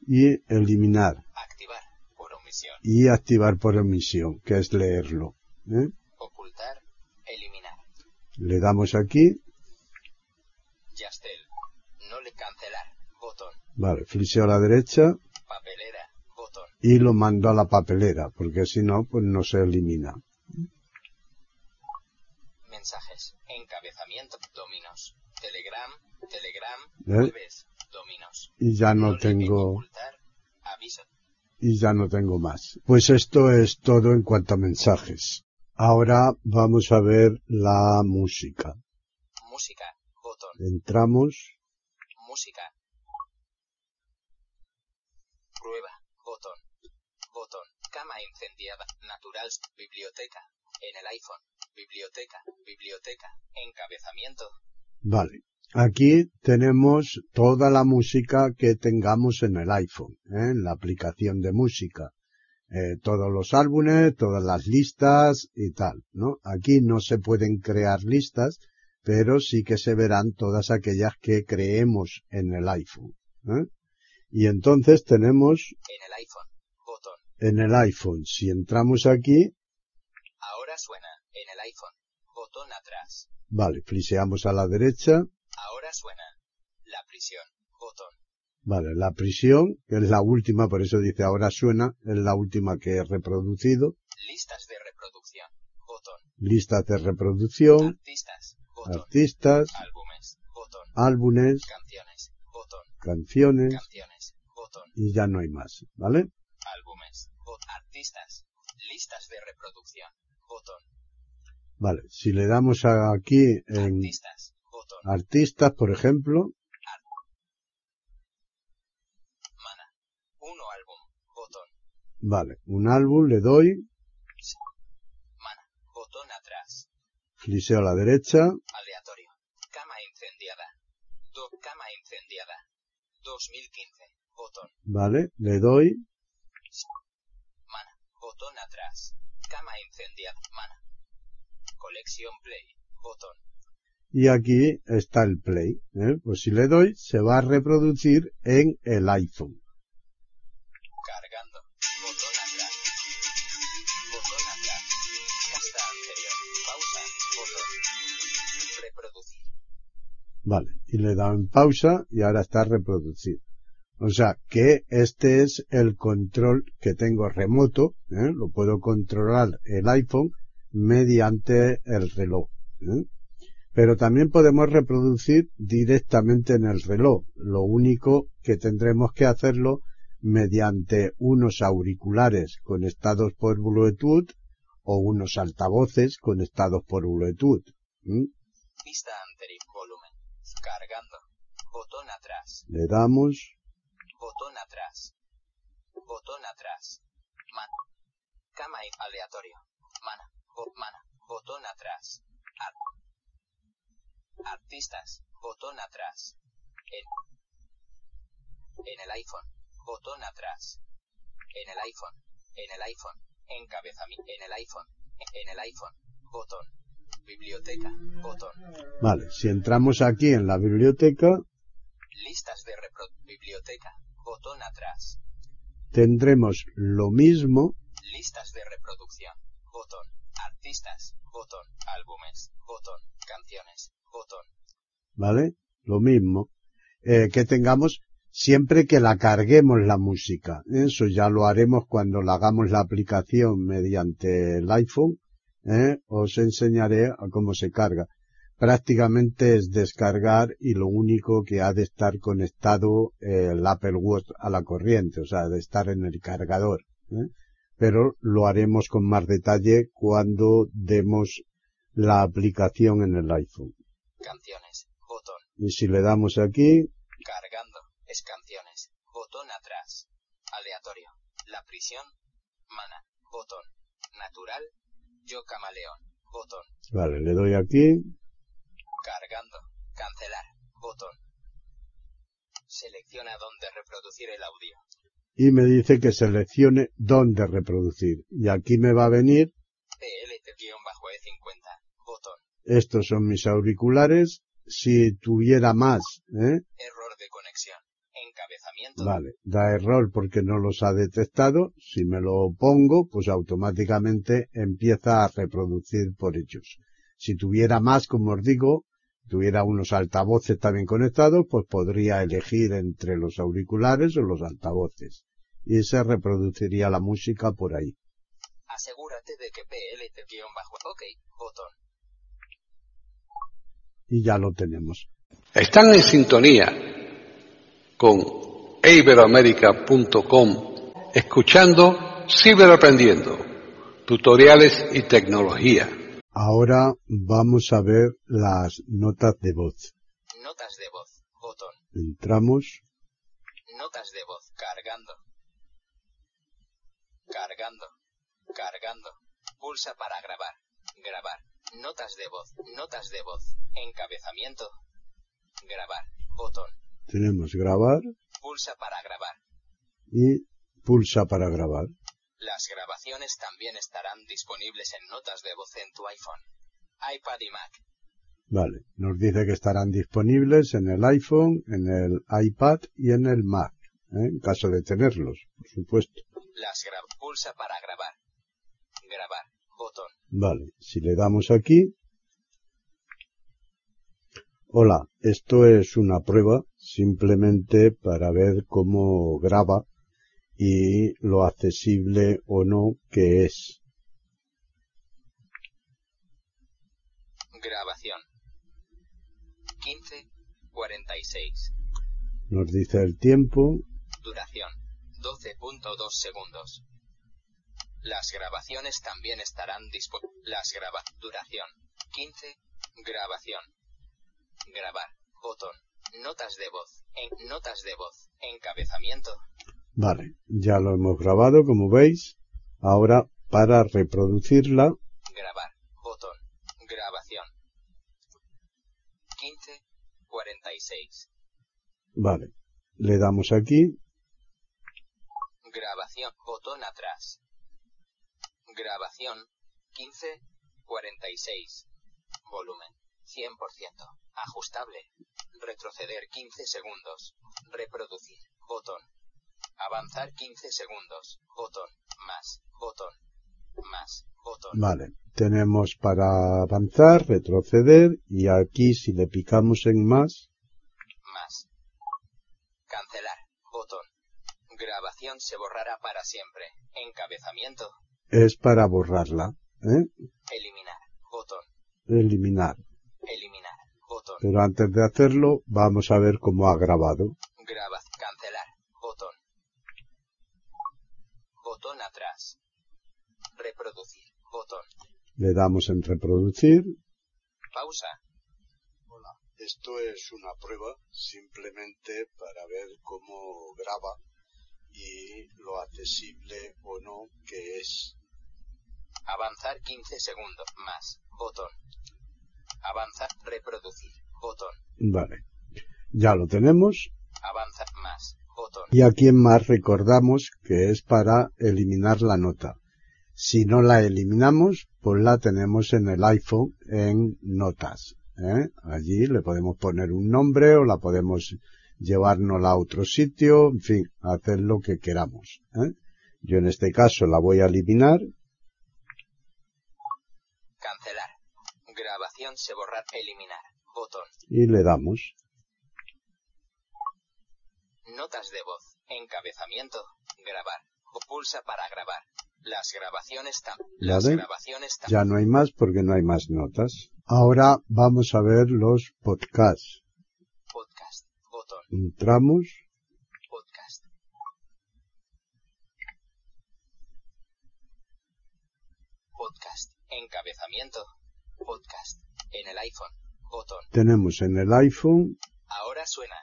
y eliminar. Activar. Por omisión. Y activar por omisión, que es leerlo. ¿eh? Ocultar. Le damos aquí. Yastel. No le cancelar. Botón. Vale, fliseo a la derecha Papelera. Botón. y lo mando a la papelera, porque si no, pues no se elimina. mensajes. Encabezamiento. Dominos. Telegram. Telegram. ¿Eh? Jueves. Dominos. Y ya no Loli, tengo, Ocultar. Aviso. y ya no tengo más. Pues esto es todo en cuanto a mensajes. Ahora vamos a ver la música. Música. Botón. Entramos, Música. Prueba. Botón. Botón. Cama incendiada. Natural. Biblioteca. En el iPhone. Biblioteca. Biblioteca. Encabezamiento. vale. Aquí tenemos toda la música que tengamos en el iPhone, ¿eh? en la aplicación de música. Eh, todos los álbumes, todas las listas y tal, ¿no? Aquí no se pueden crear listas, pero sí que se verán todas aquellas que creemos en el iPhone. ¿eh? Y entonces tenemos En el iPhone. Botón. en el iPhone, si entramos aquí, Ahora suena. En el iPhone. Botón atrás. vale, fliseamos a la derecha, Ahora suena. La prisión. Botón. vale, la prisión, que es la última, por eso dice ahora suena, es la última que he reproducido, Listas de reproducción. Botón. listas de reproducción, Artistas. Botón. artistas, Álbumes. Botón. álbumes, Canciones. Botón. canciones, Canciones. Botón. y ya no hay más, ¿vale? Álbumes. Bot. Artistas. Listas de reproducción. Botón. Vale, si le damos aquí en Artistas. Botón. artistas, por ejemplo, Mana. Uno álbum. Botón. Vale, un álbum le doy, Mana. Botón atrás. fliseo a la derecha, Aleatorio. Cama incendiada. Do. Cama incendiada. 2015. Botón. vale, le doy, Mana. Botón atrás. Cama incendiada. Mana. Colección Play. Botón. y aquí está el play, ¿eh? pues si le doy, se va a reproducir en el iPhone. Vale, y le dado en pausa y ahora está reproducido. O sea que este es el control que tengo remoto, ¿eh? lo puedo controlar el iPhone mediante el reloj. ¿eh? Pero también podemos reproducir directamente en el reloj. Lo único que tendremos que hacerlo mediante unos auriculares conectados por Bluetooth o unos altavoces conectados por Bluetooth. ¿eh? Cargando. Botón atrás. Le damos, Botón atrás. Botón atrás. Mana. Cama y aleatorio. Mana. Bo- mana. Botón atrás. Ar- Artistas. Botón atrás. En. En el iPhone. Botón atrás. En el iPhone. En el iPhone. Encabezamiento. En el iPhone. En el iPhone. Botón. Biblioteca. Botón. Vale, si entramos aquí en la biblioteca, Listas de repro. Biblioteca. Botón atrás. tendremos lo mismo, Listas de reproducción. Botón. Artistas. Botón. Álbumes. Botón. Canciones. Botón. ¿vale? Lo mismo, eh, que tengamos siempre que la carguemos la música. Eso ya lo haremos cuando la hagamos la aplicación mediante el iPhone. ¿Eh? Os enseñaré a cómo se carga. Prácticamente es descargar y lo único que ha de estar conectado eh, el Apple Watch a la corriente, o sea, de estar en el cargador. ¿eh? Pero lo haremos con más detalle cuando demos la aplicación en el iPhone. Canciones. Botón. Y si le damos aquí, Cargando. Es canciones. Botón atrás. Aleatorio. La prisión. Mana. Botón. Natural. Yo camaleón. Botón. vale, le doy aquí, Cargando. Cancelar. Botón. Selecciona dónde reproducir el audio. y me dice que seleccione dónde reproducir. Y aquí me va a venir, PLT-E50. Botón. estos son mis auriculares, si tuviera más, ¿eh? Error de conexión. Vale, da error porque no los ha detectado. Si me lo pongo, pues automáticamente empieza a reproducir por ellos. Si tuviera más, como os digo, tuviera unos altavoces también conectados, pues podría elegir entre los auriculares o los altavoces. Y se reproduciría la música por ahí. Asegúrate de que PLT-OK. Botón. y ya lo tenemos. Están en sintonía con iberoamérica.com escuchando Ciberaprendiendo, tutoriales y tecnología. Ahora vamos a ver las notas de voz. Notas de voz. Botón. Entramos, Notas de voz. Cargando. Cargando. Cargando. Pulsa para grabar. Grabar. Notas de voz. Notas de voz. Encabezamiento. Grabar. Botón. tenemos grabar Pulsa para grabar. y pulsa para grabar. Las grabaciones también estarán disponibles en notas de voz en tu iPhone, iPad y Mac. Vale, nos dice que estarán disponibles en el iPhone, en el iPad y en el Mac, ¿eh? en caso de tenerlos, por supuesto. Las pulsa para grabar. Grabar. Botón. Vale, si le damos aquí. Hola, esto es una prueba simplemente para ver cómo graba y lo accesible o no que es. Grabación. 15. 46. Nos dice el tiempo, Duración. 12.2 segundos. Las grabaciones también estarán disponibles. Las graba. Duración. 15. Grabación. Grabar. Botón. Notas de voz. En notas de voz. Encabezamiento. vale, ya lo hemos grabado como veis. Ahora para reproducirla, Grabar. Botón. Grabación. 15. 46. vale, le damos aquí, Grabación. Botón atrás. Grabación. 15. 46. Volumen. 100%. Ajustable. Retroceder 15 segundos. Reproducir. Botón. Avanzar 15 segundos. Botón. Más. Botón. Más. Botón. vale, tenemos para avanzar, retroceder y aquí si le picamos en más, Más. Cancelar. Botón. Grabación se borrará para siempre. Encabezamiento. es para borrarla, ¿eh? Eliminar. Botón. eliminar. Eliminar. Botón. Pero antes de hacerlo, vamos a ver cómo ha grabado. Graba. Cancelar. Botón. Botón atrás. Reproducir. Botón. Le damos en reproducir. Pausa. Hola, esto es una prueba simplemente para ver cómo graba y lo accesible o no que es. Avanzar 15 segundos. Más. Botón. Avanzar. Reproducir. Botón. Vale, ya lo tenemos. Avanzar. Más. Botón. Y aquí en más recordamos que es para eliminar la nota. Si no la eliminamos, pues la tenemos en el iPhone en notas. ¿eh? Allí le podemos poner un nombre o la podemos llevárnosla a otro sitio, en fin, hacer lo que queramos. ¿eh? Yo en este caso la voy a eliminar. Cancelar. Se borrar. Eliminar. Botón. y le damos. Notas de voz. Encabezamiento. Grabar. O pulsa para grabar. Las grabaciones tam. Las Vale. grabaciones tam. Ya no hay más porque no hay más notas. Ahora vamos a ver los podcasts. Podcast. Botón. Entramos, Podcast. Podcast. Encabezamiento. Podcast. En el iPhone. Botón. tenemos en el iPhone, Ahora suena.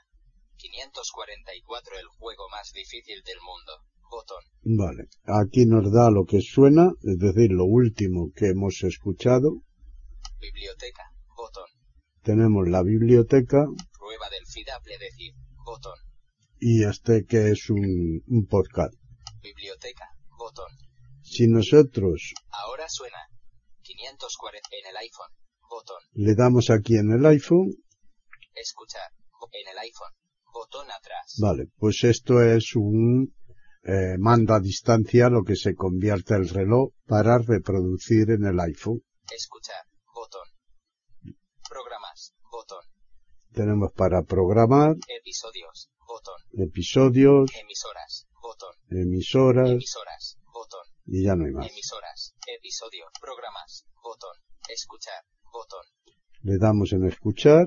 544 el juego más difícil del mundo. Botón. vale, aquí nos da lo que suena, es decir, lo último que hemos escuchado. Biblioteca. Botón. Tenemos la biblioteca Prueba del fiable decir. Botón. y este que es un, un podcast. Biblioteca. Botón. Si nosotros Ahora suena. 540 en el iPhone. Botón. le damos aquí en el iPhone, Escuchar. En el iPhone. Botón atrás. vale, pues esto es un eh, mando a distancia, lo que se convierte el reloj para reproducir en el iPhone. Escuchar. Botón. Programas. Botón. Tenemos para programar Episodios. Botón. episodios, Emisoras. Botón. emisoras Emisoras. Botón. y ya no hay más. Emisoras. Episodio. Programas. Botón. Escuchar. Botón. Le damos en escuchar.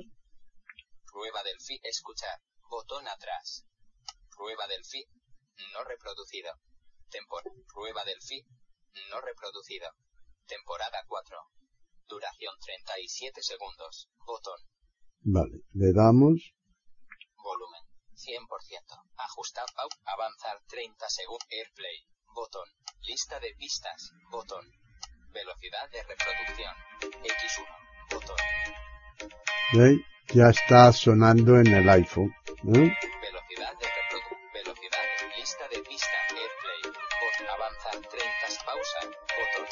Prueba del feed. Escuchar. Botón atrás. Prueba del feed. No reproducido. Tempor. Prueba del feed. No reproducido. Temporada 4. Duración 37 segundos. Botón. Vale, le damos. Volumen. 100%. Ajustar. Pau. Avanzar 30 segundos. Airplay. Botón. Lista de pistas. Botón. Velocidad de reproducción. X1. Botón. ¿Veis? Ya está sonando en el iPhone. ¿eh? Velocidad de reproducción. Velocidad. Lista de pista. Airplay. Botón. Avanzar 30. Pausa. Botón.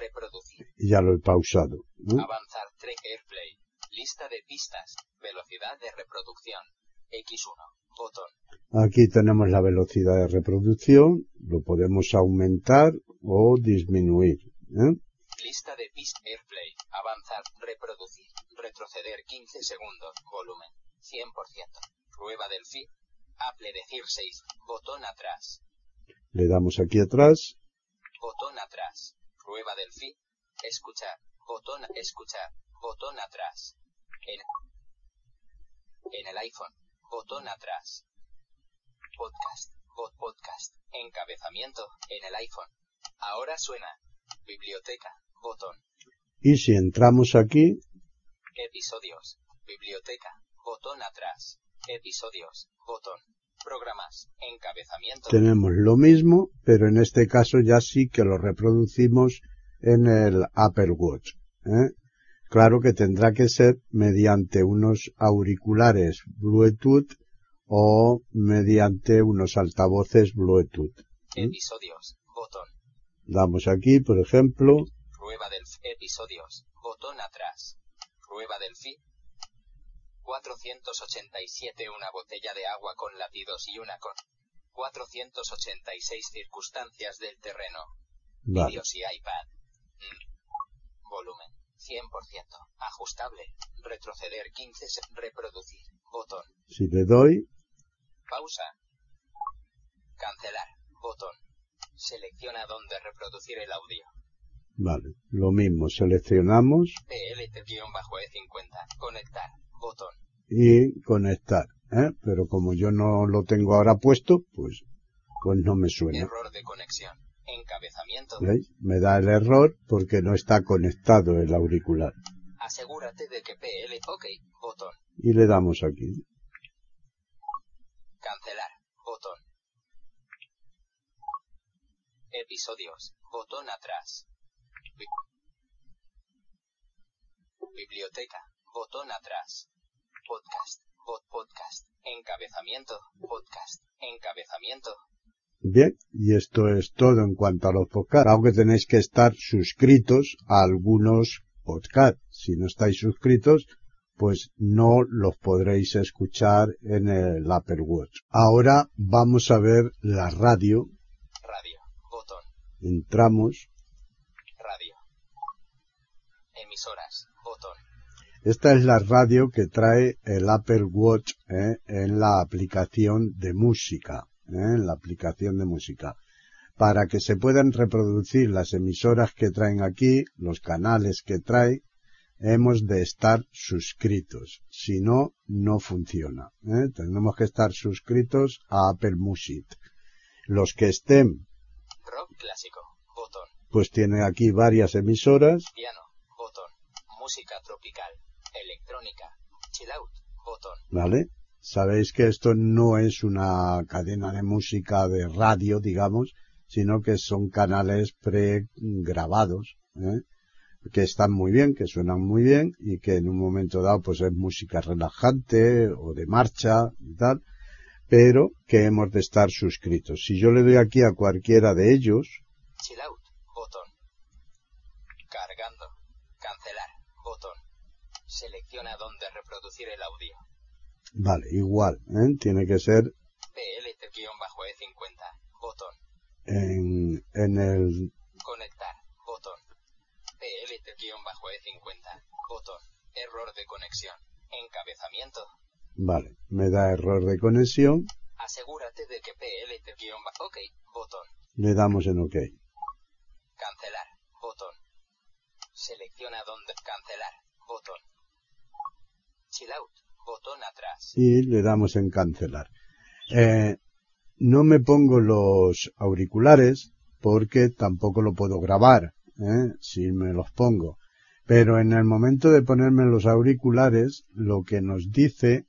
Reproducir. Ya lo he pausado. ¿eh? Avanzar 3. Airplay. Lista de pistas. Velocidad de reproducción. X1. Botón. Aquí tenemos la velocidad de reproducción. Lo podemos aumentar o disminuir. ¿Eh? Lista de pista. Airplay. Avanzar. Reproducir. Retroceder 15 segundos. Volumen. 100%. Prueba del feed. Apple decir 6. Botón atrás. Le damos aquí atrás. Botón atrás. Prueba del feed. Escuchar. Botón escuchar. Botón atrás. En, en el iPhone. Botón atrás. Podcast. Bot podcast. Encabezamiento. En el iPhone. Ahora suena. Biblioteca. Botón. Y si entramos aquí, Episodios. Biblioteca. Botón atrás. Episodios. Botón. Programas. Encabezamiento. tenemos lo mismo, pero en este caso ya sí que lo reproducimos en el Apple Watch. ¿eh? Claro que tendrá que ser mediante unos auriculares Bluetooth o mediante unos altavoces Bluetooth. ¿eh? Episodios. Botón. Damos aquí, por ejemplo, Prueba del episodios. Botón atrás. Prueba del feed. 487 una botella de agua con latidos y una con 486 circunstancias del terreno. vale, Vídeos y iPad. Mm. Volumen. 100%. Ajustable. Retroceder 15. se- Reproducir. Botón. si le doy, Pausa. Cancelar. Botón. Selecciona dónde reproducir el audio. vale, lo mismo, seleccionamos PLT-E50. Conectar. Botón. y conectar, ¿eh? pero como yo no lo tengo ahora puesto, pues, pues no me suena. Error de conexión. Encabezamiento. ¿Veis? Me da el error porque no está conectado el auricular. Asegúrate de que PL. OK. Botón. Y le damos aquí. Episodios. Botón atrás. Bi- Biblioteca. Botón atrás. Podcast. Bot podcast. Encabezamiento. Podcast. Encabezamiento. Bien, y esto es todo en cuanto a los podcasts. Aunque tenéis que estar suscritos a algunos podcasts. Si no estáis suscritos, pues no los podréis escuchar en el Apple Watch. Ahora vamos a ver la radio. Entramos. Radio. Emisoras. Botón. Esta es la radio que trae el Apple Watch ¿eh? en la aplicación de música, ¿eh? en la aplicación de música. Para que se puedan reproducir las emisoras que traen aquí, los canales que trae, hemos de estar suscritos. Si no, no funciona. ¿eh? Tenemos que estar suscritos a Apple Music. Los que estén, Rock clásico. Botón. pues tiene aquí varias emisoras. Piano. Botón. Música tropical. Electrónica. Chill out. Botón. ¿vale? Sabéis que esto no es una cadena de música de radio, digamos, sino que son canales pregrabados, ¿eh? que están muy bien, que suenan muy bien y que en un momento dado pues es música relajante o de marcha y tal, pero que hemos de estar suscritos. Si yo le doy aquí a cualquiera de ellos, Chill out. Botón. Cargando. Cancelar. Botón. Selecciona dónde reproducir el audio. vale, igual, ¿eh? tiene que ser PLT-E50. Botón. en, en el, Conectar. Botón. PLT-E50. Botón. Error de conexión. Encabezamiento. Vale, me da error de conexión, Asegúrate de que PLT- OK. Botón. le damos en OK. Cancelar. Botón. Selecciona dónde. Cancelar. Botón. Chill out, botón atrás. y le damos en cancelar. Eh, no me pongo los auriculares porque tampoco lo puedo grabar, ¿eh? si me los pongo. Pero en el momento de ponerme los auriculares, lo que nos dice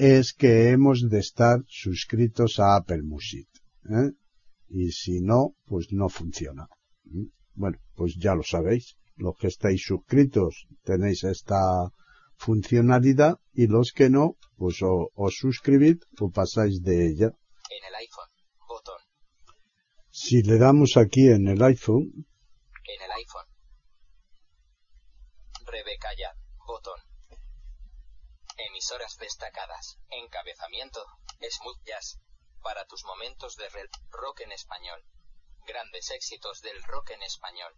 es que hemos de estar suscritos a Apple Music. ¿eh? Y si no, pues no funciona. ¿Mm? Bueno, pues ya lo sabéis. Los que estáis suscritos tenéis esta funcionalidad y los que no, pues o os suscribid o pasáis de ella. En el iPhone, botón. Si le damos aquí en el iPhone, En el iPhone. Rebeca ya. Emisoras destacadas. Encabezamiento. Smooth Jazz. Para tus momentos de rel- rock en español. Grandes éxitos del rock en español.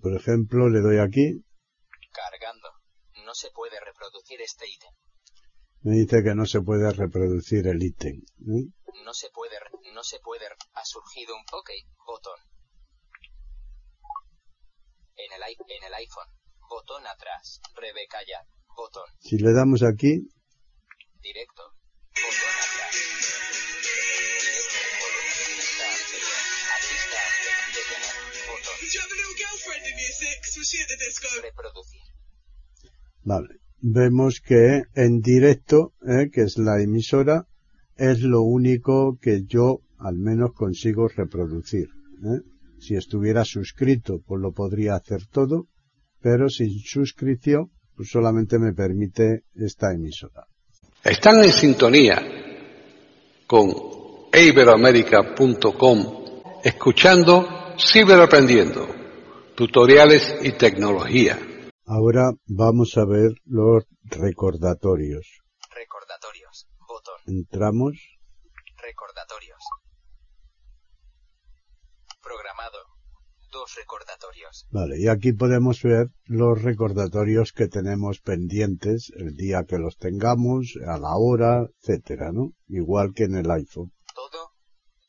por ejemplo, le doy aquí, Cargando. No se puede reproducir este ítem. me dice que no se puede reproducir el ítem. ¿eh? No se puede, no se puede. Ha surgido un OK, botón. En el, en el iPhone. Botón atrás. Rebeca ya, botón. Si le damos aquí, Directo. Botón atrás. Reproducir. vale, vemos que en directo, ¿eh? que es la emisora, es lo único que yo al menos consigo reproducir. ¿eh? Si estuviera suscrito, pues lo podría hacer todo, pero sin suscripción, pues solamente me permite esta emisora. Están en sintonía con iberoamerica.com escuchando Ciberaprendiendo, tutoriales y tecnología. Ahora vamos a ver los recordatorios. Recordatorios. Botón. Entramos, Recordatorios. Programado. Dos recordatorios. vale, y aquí podemos ver los recordatorios que tenemos pendientes el día que los tengamos, a la hora, etcétera, ¿no? Igual que en el iPhone. Todo.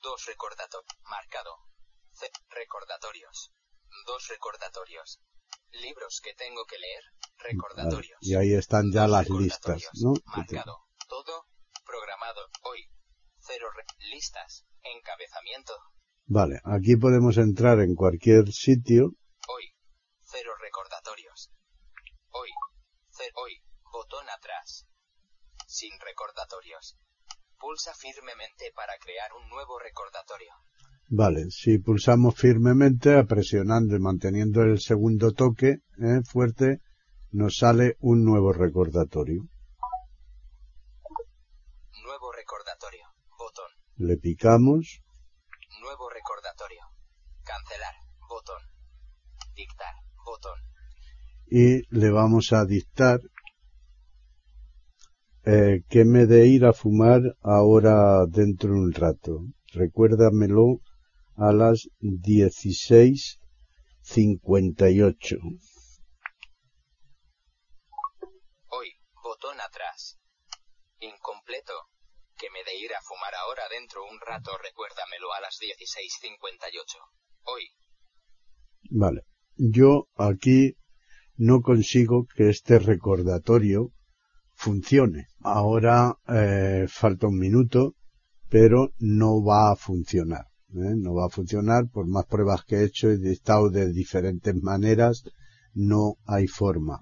Dos recordatorios. Marcado. C. Recordatorios. Dos recordatorios. Libros que tengo que leer. Vale, Recordatorios. y ahí están ya las listas. ¿no? Marcado. Todo. Programado. Hoy. Cero listas. Encabezamiento. Vale, aquí podemos entrar en cualquier sitio, Hoy. Cero recordatorios. Hoy. Ce- hoy. Botón atrás. Sin recordatorios. Pulsa firmemente para crear un nuevo recordatorio. Vale, si pulsamos firmemente, presionando y manteniendo el segundo toque ¿eh? fuerte, nos sale un nuevo recordatorio. Nuevo recordatorio. Botón. Le picamos, Nuevo recordatorio. Cancelar. Botón. Dictar. Botón. y le vamos a dictar eh, que me de ir a fumar ahora dentro de un rato. Recuérdamelo a las 16.58. Hoy. Botón atrás. Incompleto. Que me de ir a fumar ahora dentro un rato. Recuérdamelo a las 16.58. Hoy. Vale. Yo aquí no consigo que este recordatorio funcione. Ahora eh, falta un minuto, pero no va a funcionar. ¿eh? No va a funcionar por más pruebas que he hecho y dictado de diferentes maneras. No hay forma.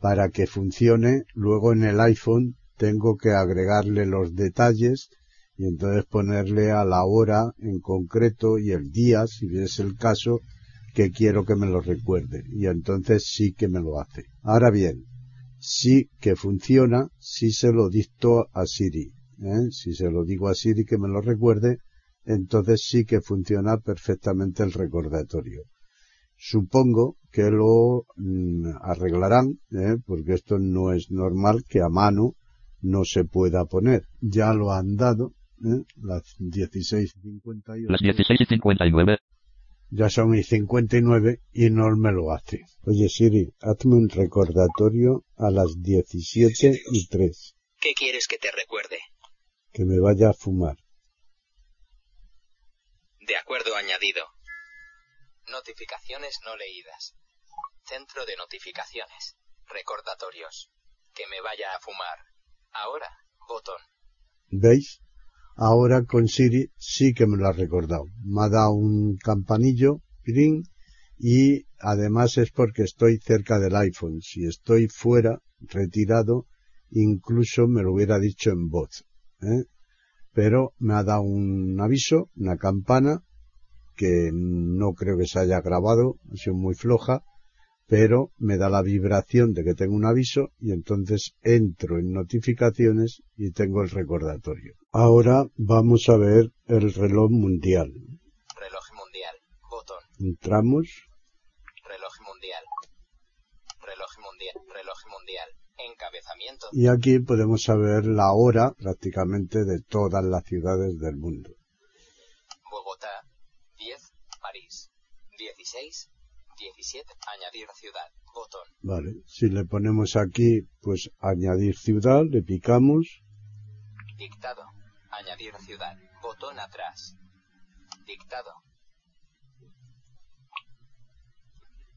Para que funcione, luego en el iPhone tengo que agregarle los detalles y entonces ponerle a la hora en concreto y el día, si es el caso, que quiero que me lo recuerde. Y entonces sí que me lo hace. Ahora bien, sí que funciona si se lo dicto a Siri. ¿eh? Si se lo digo a Siri que me lo recuerde, entonces sí que funciona perfectamente el recordatorio. Supongo que lo mm, arreglarán, ¿eh? porque esto no es normal que a mano no se pueda poner. Ya lo han dado, ¿eh? las 16.58. Las 16 y 59. Ya son y 59 y no me lo hace. Oye Siri, hazme un recordatorio a las 17 y 3, ¿Qué quieres que te recuerde? que me vaya a fumar. De acuerdo añadido. Notificaciones no leídas. Centro de notificaciones. Recordatorios. Que me vaya a fumar. Ahora, botón. ¿Veis? Ahora con Siri sí que me lo ha recordado. Me ha dado un campanillo, green, y además es porque estoy cerca del iPhone. Si estoy fuera, retirado, incluso me lo hubiera dicho en voz. ¿eh? Pero me ha dado un aviso, una campana, que no creo que se haya grabado, ha sido muy floja, pero me da la vibración de que tengo un aviso y entonces entro en notificaciones y tengo el recordatorio. Ahora vamos a ver el reloj mundial. Reloj mundial. Botón. Entramos, Reloj mundial. Reloj mundial. Reloj mundial. Encabezamiento. y aquí podemos saber la hora prácticamente de todas las ciudades del mundo. Bogotá. 10. París. 16. 17. Añadir ciudad. Botón. Vale, si le ponemos aquí, pues añadir ciudad, le picamos, Dictado. Añadir ciudad. Botón atrás. Dictado.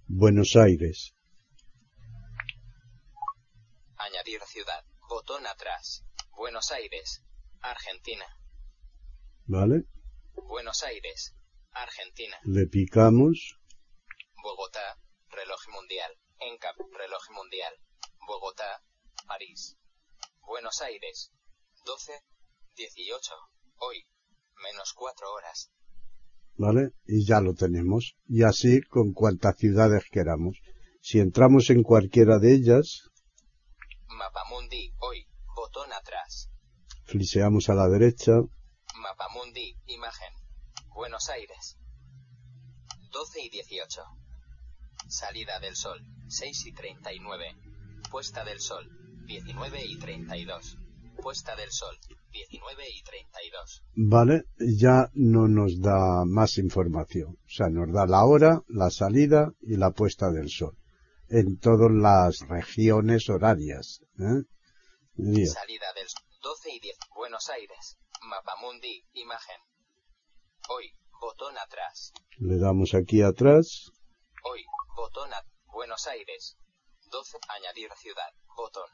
Buenos Aires, Añadir ciudad. Botón atrás. Buenos Aires. Argentina. ¿vale? Buenos Aires. Argentina. Le picamos, Bogotá. Reloj mundial. Encap. Reloj mundial. Bogotá. París. Buenos Aires. 12. 18. Hoy. Menos 4 horas. ¿vale? Y ya lo tenemos. Y así con cuantas ciudades queramos. Si entramos en cualquiera de ellas, Mapamundi. Hoy. Botón atrás. fliseamos a la derecha, Mapamundi. Imagen. Buenos Aires. 12 y 18. Salida del sol. 6 y 39. Puesta del sol. 19 y 32. Puesta del sol. 19 y 32. ¿vale? Ya no nos da más información. O sea, nos da la hora, la salida y la puesta del sol. En todas las regiones horarias. ¿eh? Salida del sol. 12 y 10. Buenos Aires. Mapamundi. Imagen. Hoy. Botón atrás. le damos aquí atrás, Hoy. Botón a... Buenos Aires. 12. Añadir ciudad. Botón.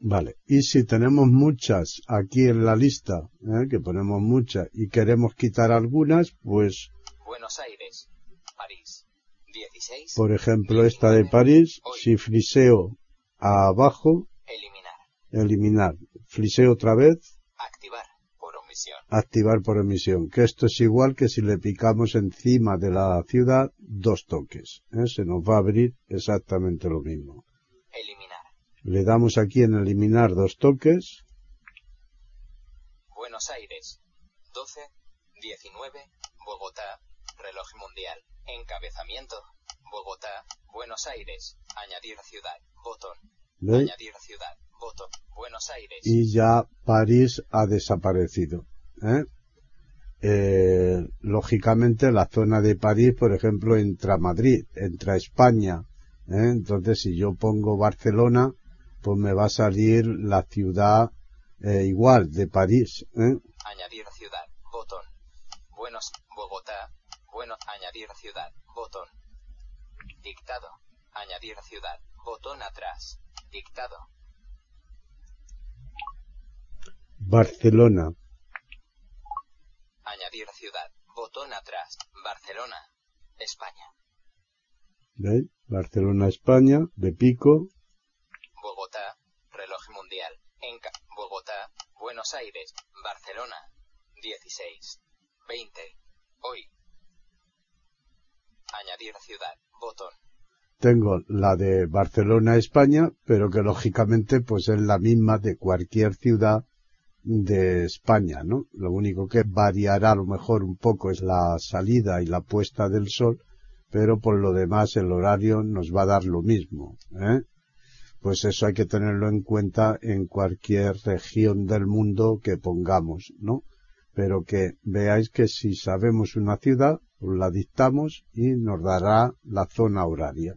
Vale, y si tenemos muchas aquí en la lista, ¿eh? que ponemos muchas y queremos quitar algunas, pues, Buenos Aires. París. 16. por ejemplo, esta de París, si friseo abajo, Eliminar. eliminar, friseo otra vez. Activar por emisión, que esto es igual que si le picamos encima de la ciudad dos toques, ¿eh? se nos va a abrir exactamente lo mismo. Eliminar. Le damos aquí en eliminar dos toques, Buenos Aires. 12. 19. Bogotá. Reloj mundial. Encabezamiento. Bogotá. Buenos Aires. Añadir ciudad. Botón. Buenos Aires. y ya París ha desaparecido. ¿eh? Eh, lógicamente la zona de París, por ejemplo, entra Madrid, entra España. ¿eh? Entonces, si yo pongo Barcelona, pues me va a salir la ciudad eh, igual de París. ¿eh? Añadir ciudad. Botón. Buenos. Bogotá. Bueno. Añadir ciudad. Botón. Dictado. Añadir ciudad. Botón atrás. Dictado. Barcelona, Añadir ciudad. Botón atrás. Barcelona. España. ¿veis? Barcelona, España, de pico, Bogotá. Reloj mundial. Enca. Bogotá. Buenos Aires. Barcelona. 16. 20. Hoy. Añadir ciudad. Botón. Tengo la de Barcelona, España, pero que lógicamente pues es la misma de cualquier ciudad de España, ¿no? Lo único que variará a lo mejor un poco es la salida y la puesta del sol, pero por lo demás el horario nos va a dar lo mismo, ¿eh? Pues eso hay que tenerlo en cuenta en cualquier región del mundo que pongamos, ¿no? Pero que veáis que si sabemos una ciudad, pues la dictamos y nos dará la zona horaria.